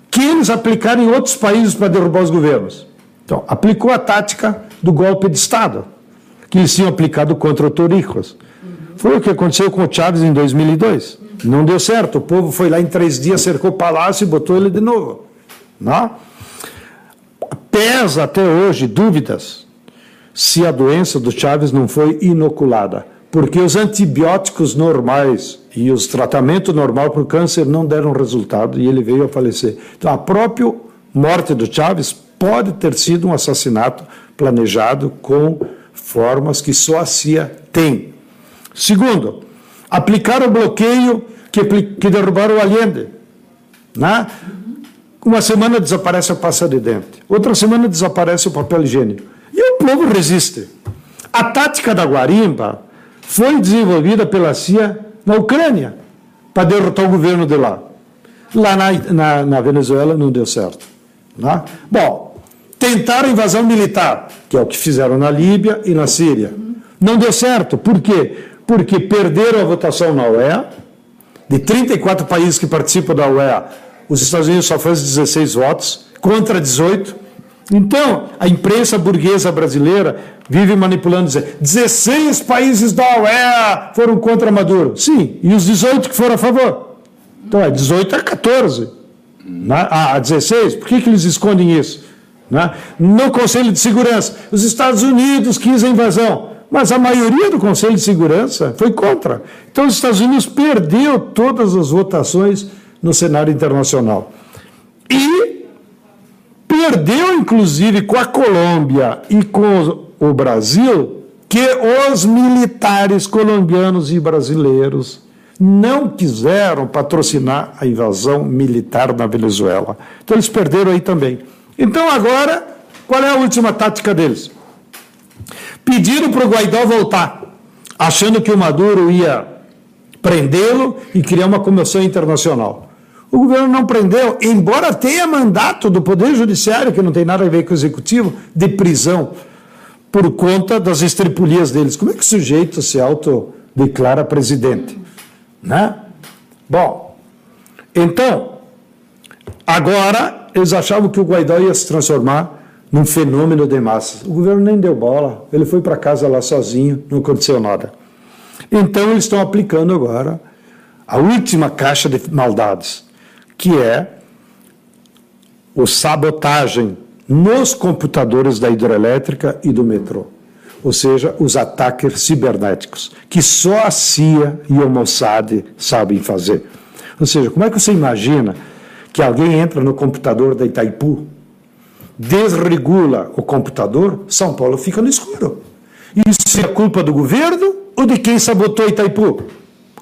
que eles aplicaram em outros países para derrubar os governos. Então, aplicou a tática do golpe de Estado, que eles tinham aplicado contra o Torrijos. Foi o que aconteceu com o Chávez em 2002. Não deu certo. O povo foi lá em três dias, cercou o palácio e botou ele de novo. Não? Pesa até hoje dúvidas se a doença do Chávez não foi inoculada, porque os antibióticos normais e os tratamentos normais para o câncer não deram resultado e ele veio a falecer. Então, a própria morte do Chávez pode ter sido um assassinato planejado com formas que só a CIA tem. Segundo, aplicar o bloqueio que, que derrubaram o Allende. Né? Uma semana desaparece a pasta de dente, outra semana desaparece o papel higiênico. E o povo resiste. A tática da guarimba foi desenvolvida pela CIA na Ucrânia para derrotar o governo de lá. Lá na, na, na Venezuela não deu certo. Né? Bom, Tentaram invasão militar, que é o que fizeram na Líbia e na Síria. Não deu certo. Por quê? Porque perderam a votação na OEA. De 34 países que participam da OEA, os Estados Unidos só fez 16 votos, contra 18. Então, a imprensa burguesa brasileira vive manipulando, dizendo 16 países da OEA foram contra Maduro. Sim, e os 18 que foram a favor. Então, é 18 a 14. A 16, por que, que eles escondem isso? Né? No Conselho de Segurança, os Estados Unidos quis a invasão, mas a maioria do Conselho de Segurança foi contra. Então, os Estados Unidos perdeu todas as votações no cenário internacional. E perdeu, inclusive, com a Colômbia e com o Brasil, que os militares colombianos e brasileiros não quiseram patrocinar a invasão militar na Venezuela. Então eles perderam aí também. Então agora, qual é a última tática deles? Pediram para o Guaidó voltar, achando que o Maduro ia prendê-lo e criar uma comissão internacional. O governo não prendeu, embora tenha mandato do Poder Judiciário, que não tem nada a ver com o Executivo, de prisão, por conta das estripulias deles. Como é que o sujeito se autodeclara presidente? Né? Bom, então, agora eles achavam que o Guaidó ia se transformar num fenômeno de massas. O governo nem deu bola, ele foi para casa lá sozinho, não aconteceu nada. Então eles estão aplicando agora a última caixa de maldades, que é o sabotagem nos computadores da hidrelétrica e do metrô ou seja, os ataques cibernéticos, que só a CIA e o Mossad sabem fazer. Ou seja, como é que você imagina que alguém entra no computador da Itaipu, desregula o computador, São Paulo fica no escuro. Isso é culpa do governo ou de quem sabotou Itaipu?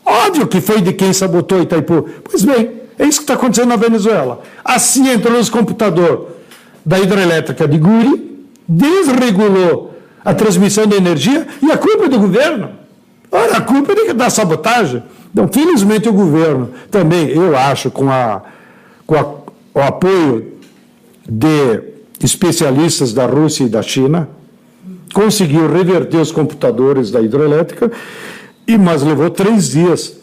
Óbvio que foi de quem sabotou Itaipu. Pois bem, é isso que está acontecendo na Venezuela. A CIA entrou nos computadores da hidrelétrica de Guri, desregulou a transmissão de energia e a culpa é do governo. Ora, a culpa é da sabotagem. Então, felizmente, o governo também, eu acho, com, a, com a, o apoio de especialistas da Rússia e da China, conseguiu reverter os computadores da hidrelétrica, e mas levou três dias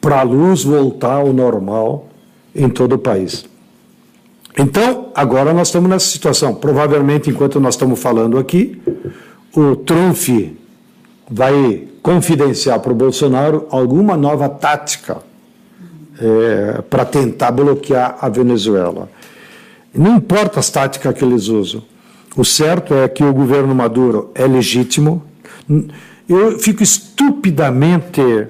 para a luz voltar ao normal em todo o país. Então, agora nós estamos nessa situação. Provavelmente, enquanto nós estamos falando aqui, o Trump vai confidenciar para o Bolsonaro alguma nova tática é, para tentar bloquear a Venezuela. Não importa as táticas que eles usam. O certo é que o governo Maduro é legítimo. Eu fico estupidamente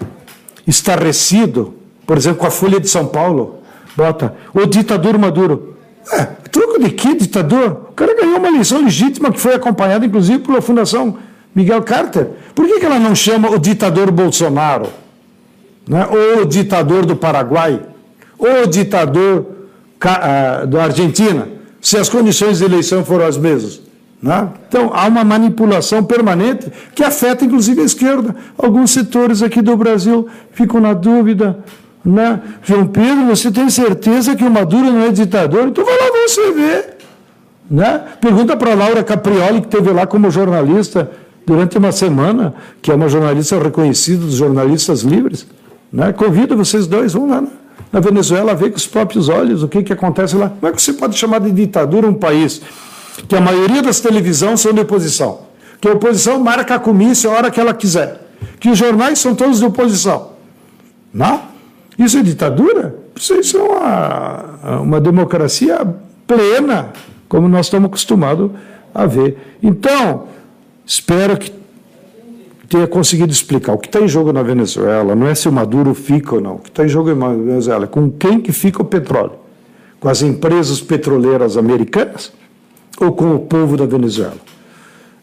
estarrecido, por exemplo, com a Folha de São Paulo. Bota, o ditador Maduro. É, troco de que ditador? O cara ganhou uma eleição legítima que foi acompanhada, inclusive, pela Fundação Miguel Carter. Por que, que ela não chama o ditador Bolsonaro? Né? Ou o ditador do Paraguai? Ou o ditador da Argentina? Se as condições de eleição foram as mesmas. Né? Então, há uma manipulação permanente que afeta, inclusive, a esquerda. Alguns setores aqui do Brasil ficam na dúvida né? João Pedro, você tem certeza que o Maduro não é ditador? Então vai lá você ver. Né? Pergunta para Laura Caprioli, que esteve lá como jornalista durante uma semana, que é uma jornalista reconhecida dos jornalistas livres. Né? Convido vocês dois, vão lá na Venezuela ver com os próprios olhos o que, que acontece lá. Como é que você pode chamar de ditadura um país que a maioria das televisões são de oposição? Que a oposição marca a comício a hora que ela quiser. Que os jornais são todos de oposição. Não? Isso é ditadura? Isso é uma, uma democracia plena, como nós estamos acostumados a ver. Então, espero que tenha conseguido explicar. O que está em jogo na Venezuela não é se o Maduro fica ou não. O que está em jogo na Venezuela é com quem que fica o petróleo. Com as empresas petroleiras americanas ou com o povo da Venezuela.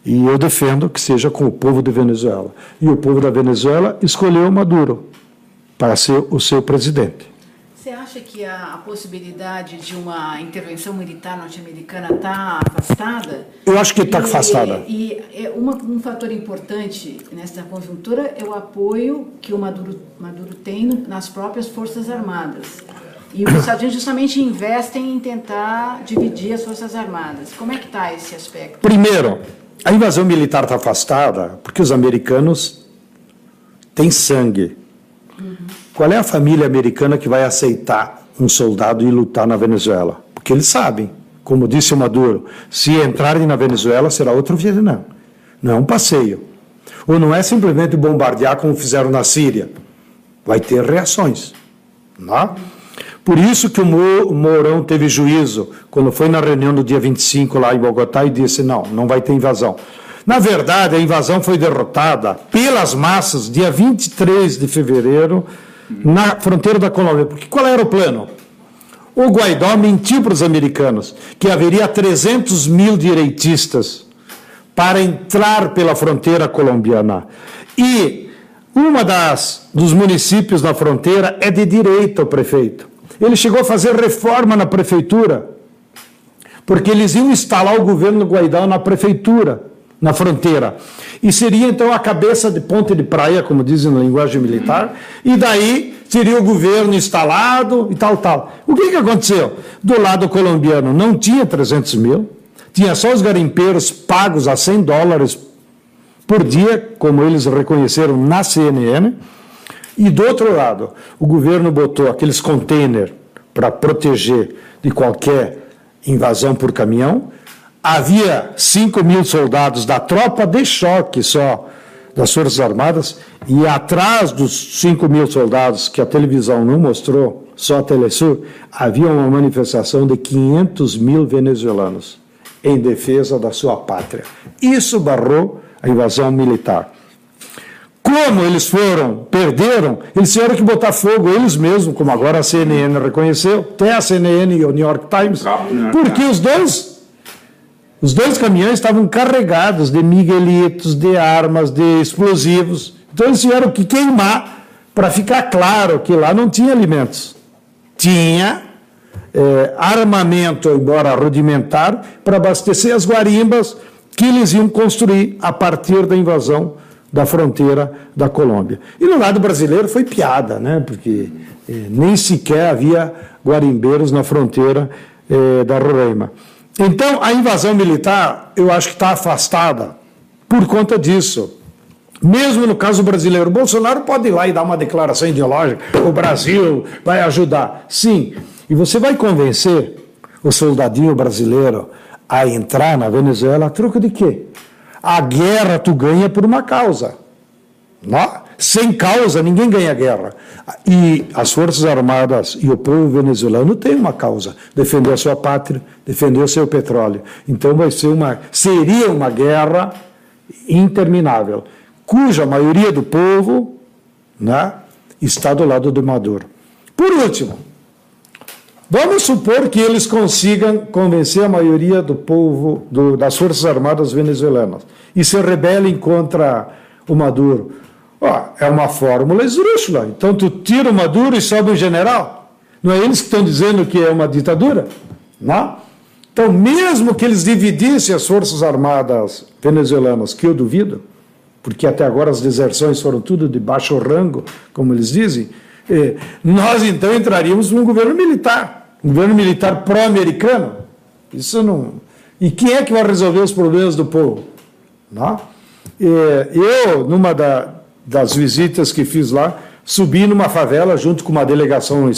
E eu defendo que seja com o povo da Venezuela. E o povo da Venezuela escolheu Maduro para ser o seu presidente.
Você acha que a, a possibilidade de uma intervenção militar norte-americana está afastada?
Eu acho que está afastada.
E, e é uma, um fator importante nessa conjuntura é o apoio que o Maduro, Maduro tem nas próprias Forças Armadas. E os Estados Unidos justamente investem em tentar dividir as Forças Armadas. Como é que está esse aspecto?
Primeiro, a invasão militar está afastada porque os americanos têm sangue qual é a família americana que vai aceitar um soldado e lutar na Venezuela? Porque eles sabem, como disse o Maduro, se entrarem na Venezuela será outro Vietnã. Não é um passeio. Ou não é simplesmente bombardear como fizeram na Síria. Vai ter reações. Não? É? Por isso que o Mourão teve juízo quando foi na reunião do dia 25 lá em Bogotá e disse: não, não vai ter invasão. Na verdade, a invasão foi derrotada pelas massas dia 23 de fevereiro na fronteira da Colômbia. Porque qual era o plano? O Guaidó mentiu para os americanos que haveria 300 mil direitistas para entrar pela fronteira colombiana. E uma das dos municípios na fronteira é de direita o prefeito. Ele chegou a fazer reforma na prefeitura, porque eles iam instalar o governo Guaidó na prefeitura, na fronteira. E seria então a cabeça de ponte de praia, como dizem na linguagem militar, e daí seria o governo instalado e tal, tal. O que, que aconteceu? Do lado colombiano não tinha 300 mil, tinha só os garimpeiros pagos a 100 dólares por dia, como eles reconheceram na CNN. E do outro lado, o governo botou aqueles containers para proteger de qualquer invasão por caminhão. Havia 5 mil soldados da tropa de choque só das Forças Armadas, e atrás dos 5 mil soldados que a televisão não mostrou, só a Telesur, havia uma manifestação de 500 mil venezuelanos em defesa da sua pátria. Isso barrou a invasão militar. Como eles foram, perderam, eles tiveram que botar fogo eles mesmos, como agora a CNN reconheceu, até a CNN e o New York Times, porque os dois, os dois caminhões estavam carregados de miguelitos, de armas, de explosivos. Então eles tiveram que queimar para ficar claro que lá não tinha alimentos. Tinha é, armamento, embora rudimentar, para abastecer as guarimbas que eles iam construir a partir da invasão da fronteira da Colômbia. E no lado brasileiro foi piada, né? porque eh, nem sequer havia guarimbeiros na fronteira eh, da Roraima. Então, a invasão militar, eu acho que está afastada por conta disso. Mesmo no caso brasileiro, Bolsonaro pode ir lá e dar uma declaração ideológica: o Brasil vai ajudar. Sim, e você vai convencer o soldadinho brasileiro a entrar na Venezuela a de quê? A guerra tu ganha por uma causa. Não? Sem causa, ninguém ganha guerra. E as Forças Armadas e o povo venezuelano têm uma causa: defender a sua pátria, defender o seu petróleo. Então vai ser uma, seria uma guerra interminável, cuja maioria do povo né, está do lado do Maduro. Por último, Vamos supor que eles consigam convencer a maioria do povo, do, das Forças Armadas venezuelanas, e se rebelem contra o Maduro. Oh, é uma fórmula esdrúxula. Então tu tira o Maduro e sobe o general. Não é eles que estão dizendo que é uma ditadura? Não? Então, mesmo que eles dividissem as Forças Armadas venezuelanas, que eu duvido, porque até agora as deserções foram tudo de baixo rango, como eles dizem, eh, nós então entraríamos num governo militar governo militar pró-americano. Isso não. E quem é que vai resolver os problemas do povo? Não? Eu, numa da, das visitas que fiz lá, subi numa favela junto com uma delegação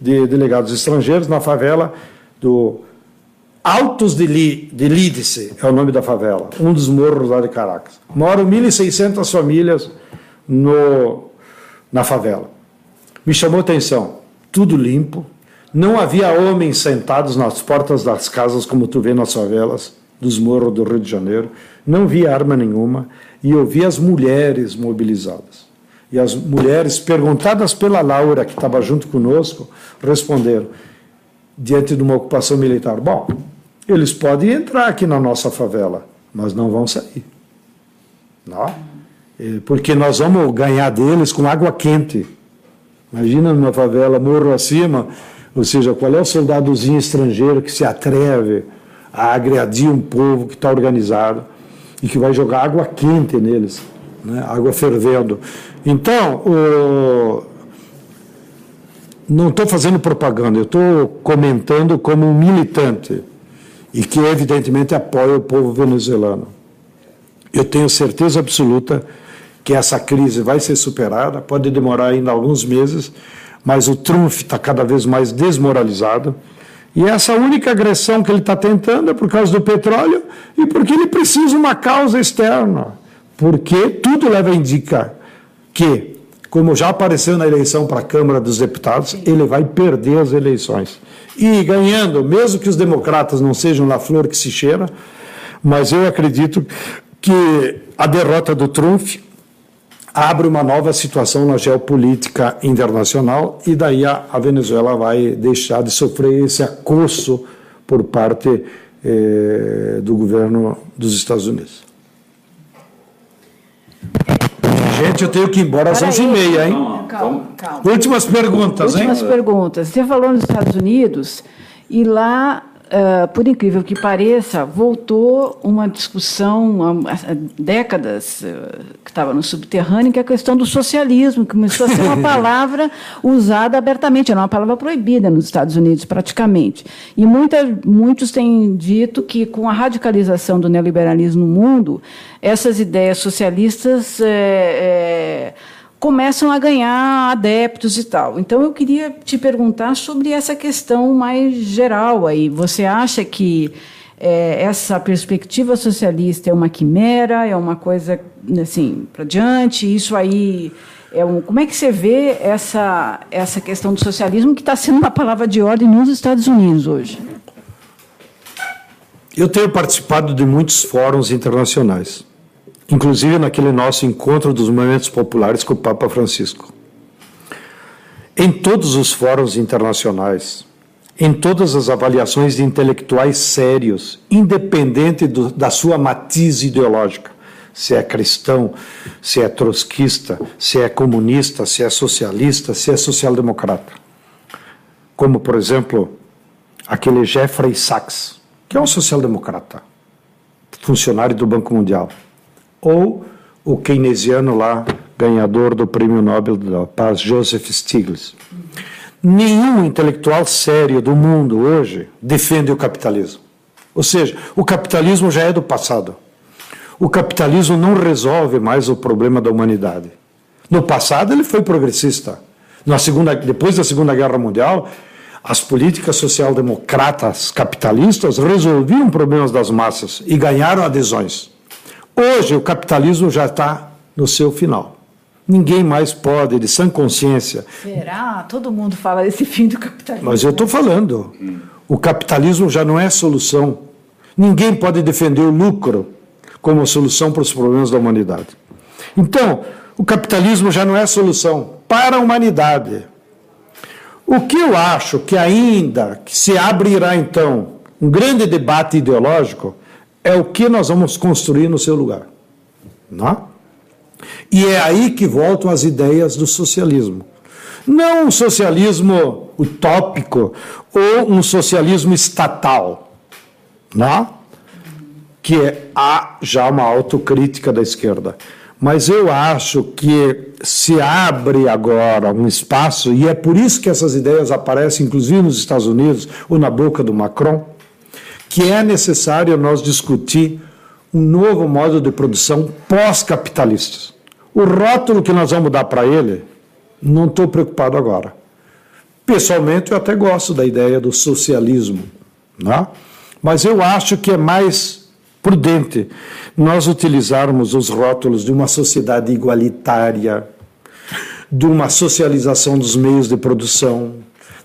de delegados estrangeiros na favela do Altos de, Li, de Lídice, é o nome da favela, um dos morros lá de Caracas. Moram 1.600 famílias no, na favela. Me chamou atenção, tudo limpo, não havia homens sentados nas portas das casas, como tu vê nas favelas dos morros do Rio de Janeiro. Não via arma nenhuma. E eu vi as mulheres mobilizadas. E as mulheres, perguntadas pela Laura, que estava junto conosco, responderam, diante de uma ocupação militar: Bom, eles podem entrar aqui na nossa favela, mas não vão sair. Não? Porque nós vamos ganhar deles com água quente. Imagina numa favela, morro acima, ou seja, qual é o soldadozinho estrangeiro que se atreve a agredir um povo que está organizado e que vai jogar água quente neles, né? água fervendo. Então, o... não estou fazendo propaganda, eu estou comentando como um militante e que, evidentemente, apoia o povo venezuelano. Eu tenho certeza absoluta que essa crise vai ser superada, pode demorar ainda alguns meses, mas o Trump está cada vez mais desmoralizado. E essa única agressão que ele está tentando é por causa do petróleo e porque ele precisa de uma causa externa. Porque tudo leva a indicar que, como já apareceu na eleição para a Câmara dos Deputados, ele vai perder as eleições. E ganhando, mesmo que os democratas não sejam na flor que se cheira, mas eu acredito que a derrota do Trump abre uma nova situação na geopolítica internacional e daí a, a Venezuela vai deixar de sofrer esse acosso por parte eh, do governo dos Estados Unidos. Gente, eu tenho que ir embora às 11h30, hein?
Calma, calma.
Últimas perguntas,
Últimas
hein?
perguntas. Você falou nos Estados Unidos e lá, uh, por incrível que pareça, voltou uma discussão há décadas uh, que estava no subterrâneo, que é a questão do socialismo, que começou a ser uma palavra usada abertamente, era uma palavra proibida nos Estados Unidos, praticamente. E muita, muitos têm dito que, com a radicalização do neoliberalismo no mundo, essas ideias socialistas. É, é, começam a ganhar adeptos e tal. Então eu queria te perguntar sobre essa questão mais geral aí. Você acha que é, essa perspectiva socialista é uma quimera, é uma coisa assim para diante? Isso aí é um, como é que você vê essa essa questão do socialismo que está sendo uma palavra de ordem nos Estados Unidos hoje?
Eu tenho participado de muitos fóruns internacionais inclusive naquele nosso encontro dos movimentos populares com o Papa Francisco. Em todos os fóruns internacionais, em todas as avaliações de intelectuais sérios, independente do, da sua matiz ideológica, se é cristão, se é trotskista, se é comunista, se é socialista, se é social-democrata. Como, por exemplo, aquele Jeffrey Sachs, que é um social-democrata, funcionário do Banco Mundial ou o keynesiano lá, ganhador do Prêmio Nobel da Paz, Joseph Stiglitz. Nenhum intelectual sério do mundo hoje defende o capitalismo. Ou seja, o capitalismo já é do passado. O capitalismo não resolve mais o problema da humanidade. No passado ele foi progressista. Na segunda, depois da Segunda Guerra Mundial, as políticas social-democratas capitalistas resolviam problemas das massas e ganharam adesões. Hoje o capitalismo já está no seu final. Ninguém mais pode, de sã consciência.
Será? Todo mundo fala desse fim do capitalismo.
Mas eu estou falando. O capitalismo já não é solução. Ninguém pode defender o lucro como solução para os problemas da humanidade. Então, o capitalismo já não é solução para a humanidade. O que eu acho que ainda que se abrirá então um grande debate ideológico é o que nós vamos construir no seu lugar. Não? É? E é aí que voltam as ideias do socialismo. Não um socialismo utópico ou um socialismo estatal, não? É? que é, há já uma autocrítica da esquerda. Mas eu acho que se abre agora um espaço, e é por isso que essas ideias aparecem, inclusive nos Estados Unidos ou na boca do Macron, que é necessário nós discutir um novo modo de produção pós-capitalista. O rótulo que nós vamos dar para ele, não estou preocupado agora. Pessoalmente, eu até gosto da ideia do socialismo, né? mas eu acho que é mais prudente nós utilizarmos os rótulos de uma sociedade igualitária, de uma socialização dos meios de produção,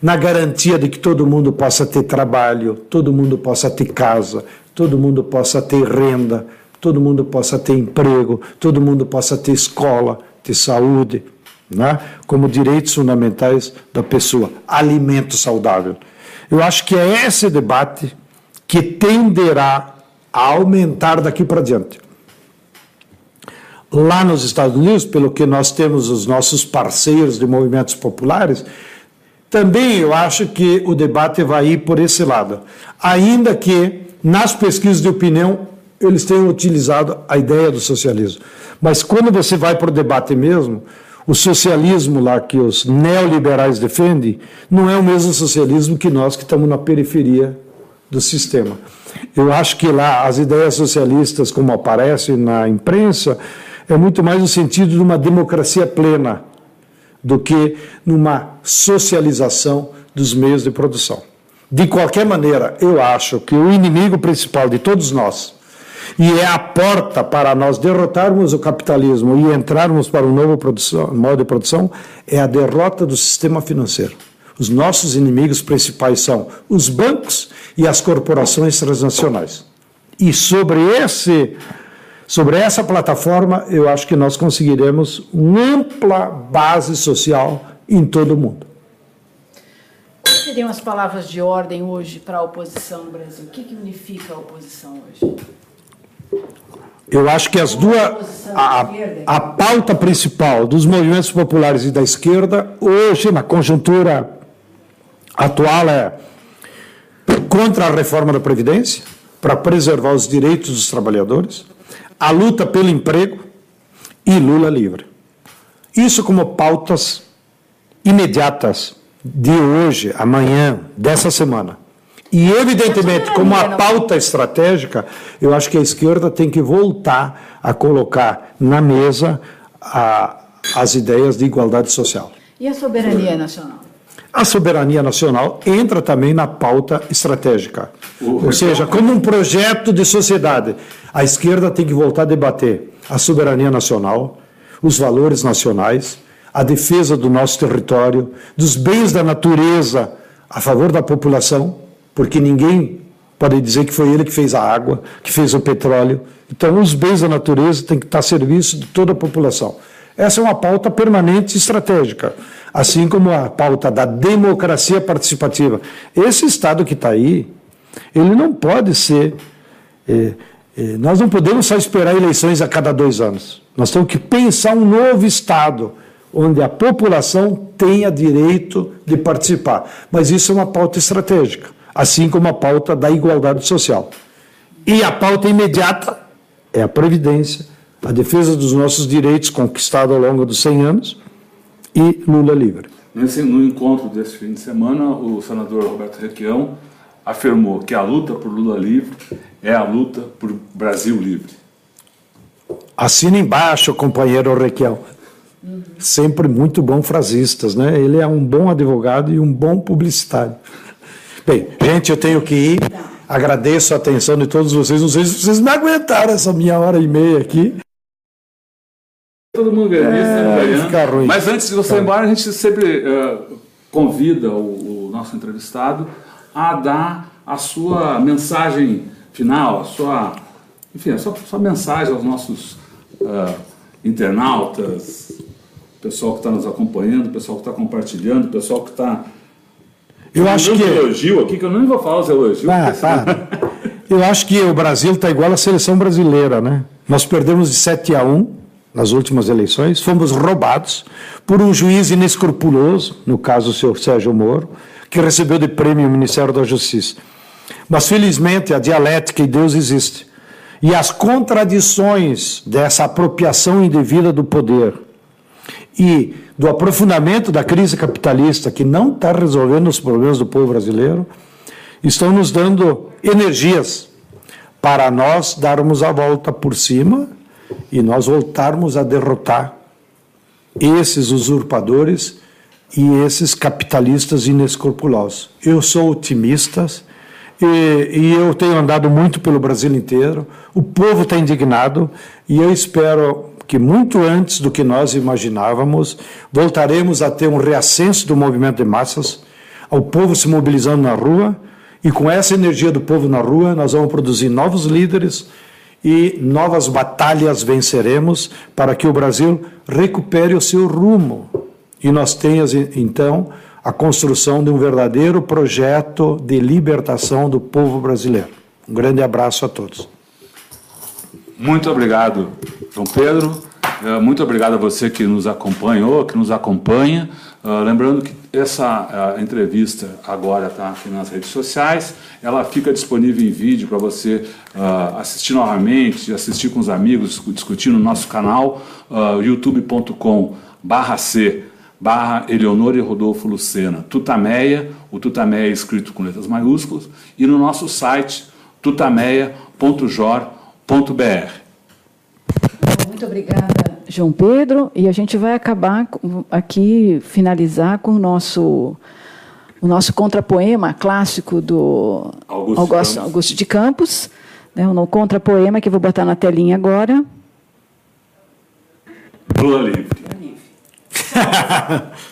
na garantia de que todo mundo possa ter trabalho, todo mundo possa ter casa, todo mundo possa ter renda, todo mundo possa ter emprego, todo mundo possa ter escola, ter saúde, né? como direitos fundamentais da pessoa, alimento saudável. Eu acho que é esse debate que tenderá a aumentar daqui para diante. Lá nos Estados Unidos, pelo que nós temos os nossos parceiros de movimentos populares, também eu acho que o debate vai ir por esse lado. Ainda que nas pesquisas de opinião eles tenham utilizado a ideia do socialismo. Mas quando você vai para o debate mesmo, o socialismo lá que os neoliberais defendem não é o mesmo socialismo que nós que estamos na periferia do sistema. Eu acho que lá as ideias socialistas, como aparecem na imprensa, é muito mais no sentido de uma democracia plena do que numa socialização dos meios de produção. De qualquer maneira, eu acho que o inimigo principal de todos nós, e é a porta para nós derrotarmos o capitalismo e entrarmos para um novo produção, modo de produção, é a derrota do sistema financeiro. Os nossos inimigos principais são os bancos e as corporações transnacionais. E sobre esse Sobre essa plataforma, eu acho que nós conseguiremos uma ampla base social em todo o mundo.
Quais seriam as palavras de ordem hoje para a oposição no Brasil? O que, que unifica a oposição hoje?
Eu acho que as duas. A, a pauta principal dos movimentos populares e da esquerda, hoje, na conjuntura atual, é contra a reforma da Previdência, para preservar os direitos dos trabalhadores, a luta pelo emprego e Lula livre. Isso como pautas imediatas de hoje, amanhã, dessa semana. E, evidentemente, como a pauta estratégica, eu acho que a esquerda tem que voltar a colocar na mesa a, as ideias de igualdade social.
E a soberania nacional?
A soberania nacional entra também na pauta estratégica. Ou seja, como um projeto de sociedade, a esquerda tem que voltar a debater a soberania nacional, os valores nacionais, a defesa do nosso território, dos bens da natureza a favor da população porque ninguém pode dizer que foi ele que fez a água, que fez o petróleo. Então, os bens da natureza têm que estar a serviço de toda a população. Essa é uma pauta permanente e estratégica, assim como a pauta da democracia participativa. Esse Estado que está aí, ele não pode ser. É, é, nós não podemos só esperar eleições a cada dois anos. Nós temos que pensar um novo Estado, onde a população tenha direito de participar. Mas isso é uma pauta estratégica assim como a pauta da igualdade social. E a pauta imediata é a Previdência, a defesa dos nossos direitos conquistados ao longo dos 100 anos e Lula livre.
Nesse, no encontro desse fim de semana, o senador Roberto Requião afirmou que a luta por Lula livre é a luta por Brasil livre.
Assina embaixo, companheiro Requião. Uhum. Sempre muito bom frasistas, né? Ele é um bom advogado e um bom publicitário. Bem, gente, eu tenho que ir. Agradeço a atenção de todos vocês. Não sei se vocês me aguentaram essa minha hora e meia aqui.
Todo mundo ganha, é, ruim. Mas antes de você ir embora, a gente sempre uh, convida o, o, nosso entrevistado a dar a sua mensagem final, a sua, enfim, a sua, a sua mensagem aos nossos uh, internautas, pessoal que está nos acompanhando, pessoal que está compartilhando, pessoal que está
eu acho que.
elogio aqui, que eu não vou falar os elogios. Ah,
tá. Eu acho que o Brasil está igual à seleção brasileira, né? Nós perdemos de 7 a 1 nas últimas eleições, fomos roubados por um juiz inescrupuloso, no caso o senhor Sérgio Moro, que recebeu de prêmio o Ministério da Justiça. Mas felizmente a dialética e Deus existe. E as contradições dessa apropriação indevida do poder e do aprofundamento da crise capitalista, que não está resolvendo os problemas do povo brasileiro, estão nos dando energias para nós darmos a volta por cima e nós voltarmos a derrotar esses usurpadores e esses capitalistas inescrupulosos. Eu sou otimista e, e, eu tenho andado muito pelo Brasil inteiro. O povo está indignado e eu espero que muito antes do que nós imaginávamos, voltaremos a ter um reascenso do movimento de massas, ao povo se mobilizando na rua, e com essa energia do povo na rua, nós vamos produzir novos líderes e novas batalhas venceremos para que o Brasil recupere o seu rumo e nós tenhamos então a construção de um verdadeiro projeto de libertação do povo brasileiro. Um grande abraço a todos.
Muito obrigado, João Pedro. Eh, muito obrigado a você que nos acompanhou, que nos acompanha. Uh, lembrando que essa uh, entrevista agora está aqui nas redes sociais, ela fica disponível em vídeo para você uh, assistir novamente, assistir com os amigos, discutir no nosso canal youtube.com barra C barra Eleonora e Rodolfo Lucena, Tutameia, o Tutameia é escrito com letras maiúsculas, e no nosso site tutameia.jor.com
muito obrigada, João Pedro. E a gente vai acabar aqui, finalizar com o nosso, o nosso contrapoema clássico do Augusto, Augusto, Augusto de Campos. Né, um contrapoema que eu vou botar na telinha agora.
Lula livre.